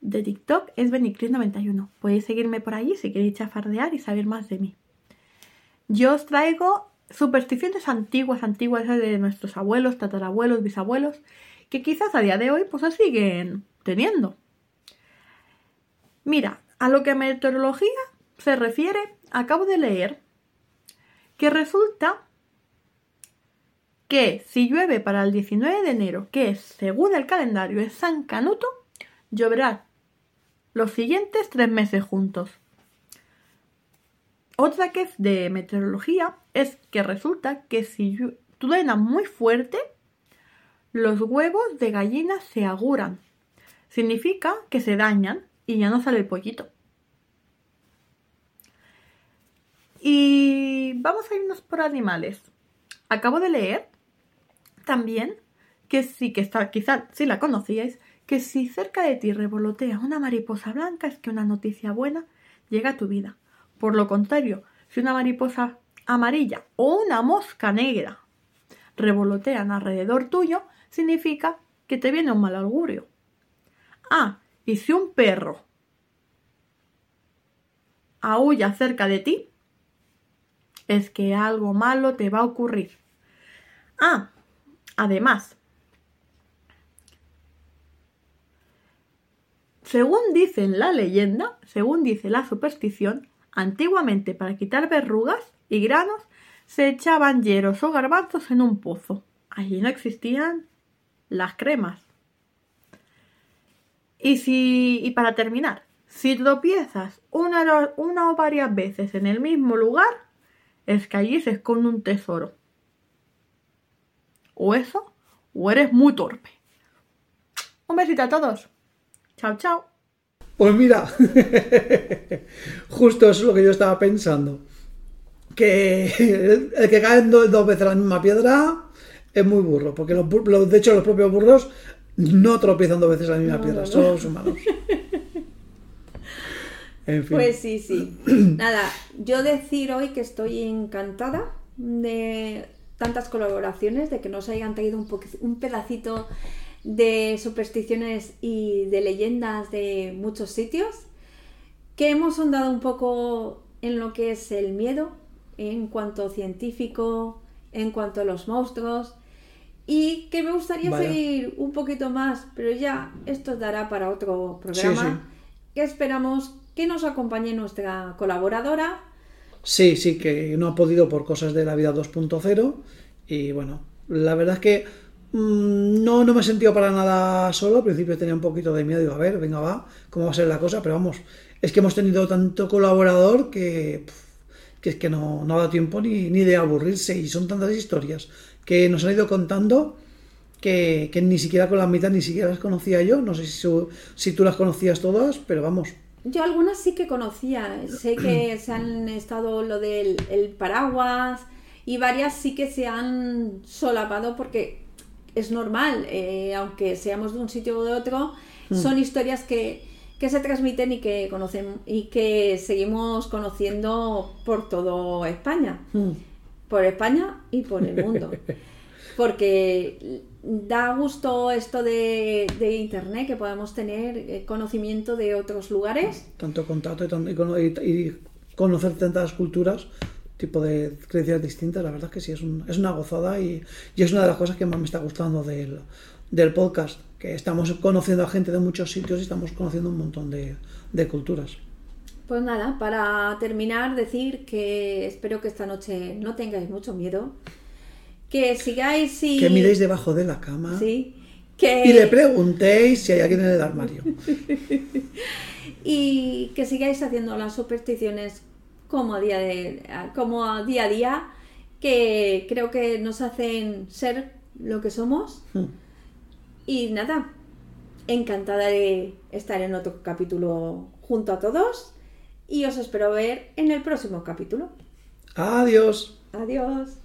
de TikTok es Benicris91. Podéis seguirme por allí si queréis chafardear y saber más de mí. Yo os traigo supersticiones antiguas, antiguas esas de nuestros abuelos, tatarabuelos, bisabuelos, que quizás a día de hoy pues siguen teniendo. Mira, a lo que meteorología se refiere, acabo de leer que resulta que si llueve para el 19 de enero, que es, según el calendario es San Canuto, lloverá los siguientes tres meses juntos. Otra que es de meteorología es que resulta que si truena muy fuerte, los huevos de gallina se aguran. Significa que se dañan y ya no sale el pollito. Y vamos a irnos por animales. Acabo de leer también que sí, que está, quizás si la conocíais, que si cerca de ti revolotea una mariposa blanca es que una noticia buena llega a tu vida. Por lo contrario, si una mariposa amarilla o una mosca negra revolotean alrededor tuyo, significa que te viene un mal augurio. Ah, y si un perro aúlla cerca de ti, es que algo malo te va a ocurrir. Ah, además, según dice la leyenda, según dice la superstición, antiguamente para quitar verrugas y granos se echaban hieros o garbanzos en un pozo. Allí no existían las cremas. Y si y para terminar, si tropiezas una, una o varias veces en el mismo lugar, es que allí se esconde un tesoro. O eso, o eres muy torpe. Un besito a todos. Chao, chao. Pues mira, justo eso es lo que yo estaba pensando. Que el, que cae do- dos veces la misma piedra es muy burro, porque los, los- de hecho los propios burros no tropiezan dos veces la misma No, piedra, no, no. son los humanos. En fin. Pues sí, sí. Nada, yo decir hoy que estoy encantada de tantas colaboraciones, de que nos hayan traído un, un pedacito de supersticiones y de leyendas de muchos sitios, que hemos ahondado un poco en lo que es el miedo, en cuanto científico, en cuanto a los monstruos, y que me gustaría Vaya. seguir un poquito más, pero ya esto dará para otro programa Sí, sí. que esperamos que nos acompañe nuestra colaboradora. Sí, sí, que no ha podido por cosas de la vida 2.0. Y bueno, la verdad es que mm, no, no me he sentido para nada solo. Al principio tenía un poquito de miedo. Digo, a ver, venga, va, cómo va a ser la cosa. Pero vamos, es que hemos tenido tanto colaborador que, que es que no, no ha dado tiempo ni, ni de aburrirse. Y son tantas historias que nos han ido contando que, que ni siquiera con la mitad ni siquiera las conocía yo. No sé si, su- si tú las conocías todas, pero vamos. Yo algunas sí que conocía, sé que se han estado lo del el paraguas y varias sí que se han solapado porque es normal, eh, aunque seamos de un sitio o de otro, Mm. son historias que, que se transmiten y que conocen y que seguimos conociendo por todo España, por España y por el mundo. porque da gusto esto de, de internet que podamos tener eh, conocimiento de otros lugares tanto contacto y conocer tantas culturas, tipo de creencias distintas, la verdad es que sí, es, un- es una gozada y, y es una de las cosas que más me está gustando del, del podcast, que estamos conociendo a gente de muchos sitios y estamos conociendo un montón de, de culturas. Pues nada, para terminar, decir que espero que esta noche no tengáis mucho miedo, que sigáis y... Que miréis debajo de la cama Sí, que... y le preguntéis si hay alguien en el armario. y que sigáis haciendo las supersticiones como a día de como a día a día que creo que nos hacen ser lo que somos. Y nada encantada de estar en otro capítulo junto a todos y os espero ver en el próximo capítulo. Adiós. Adiós.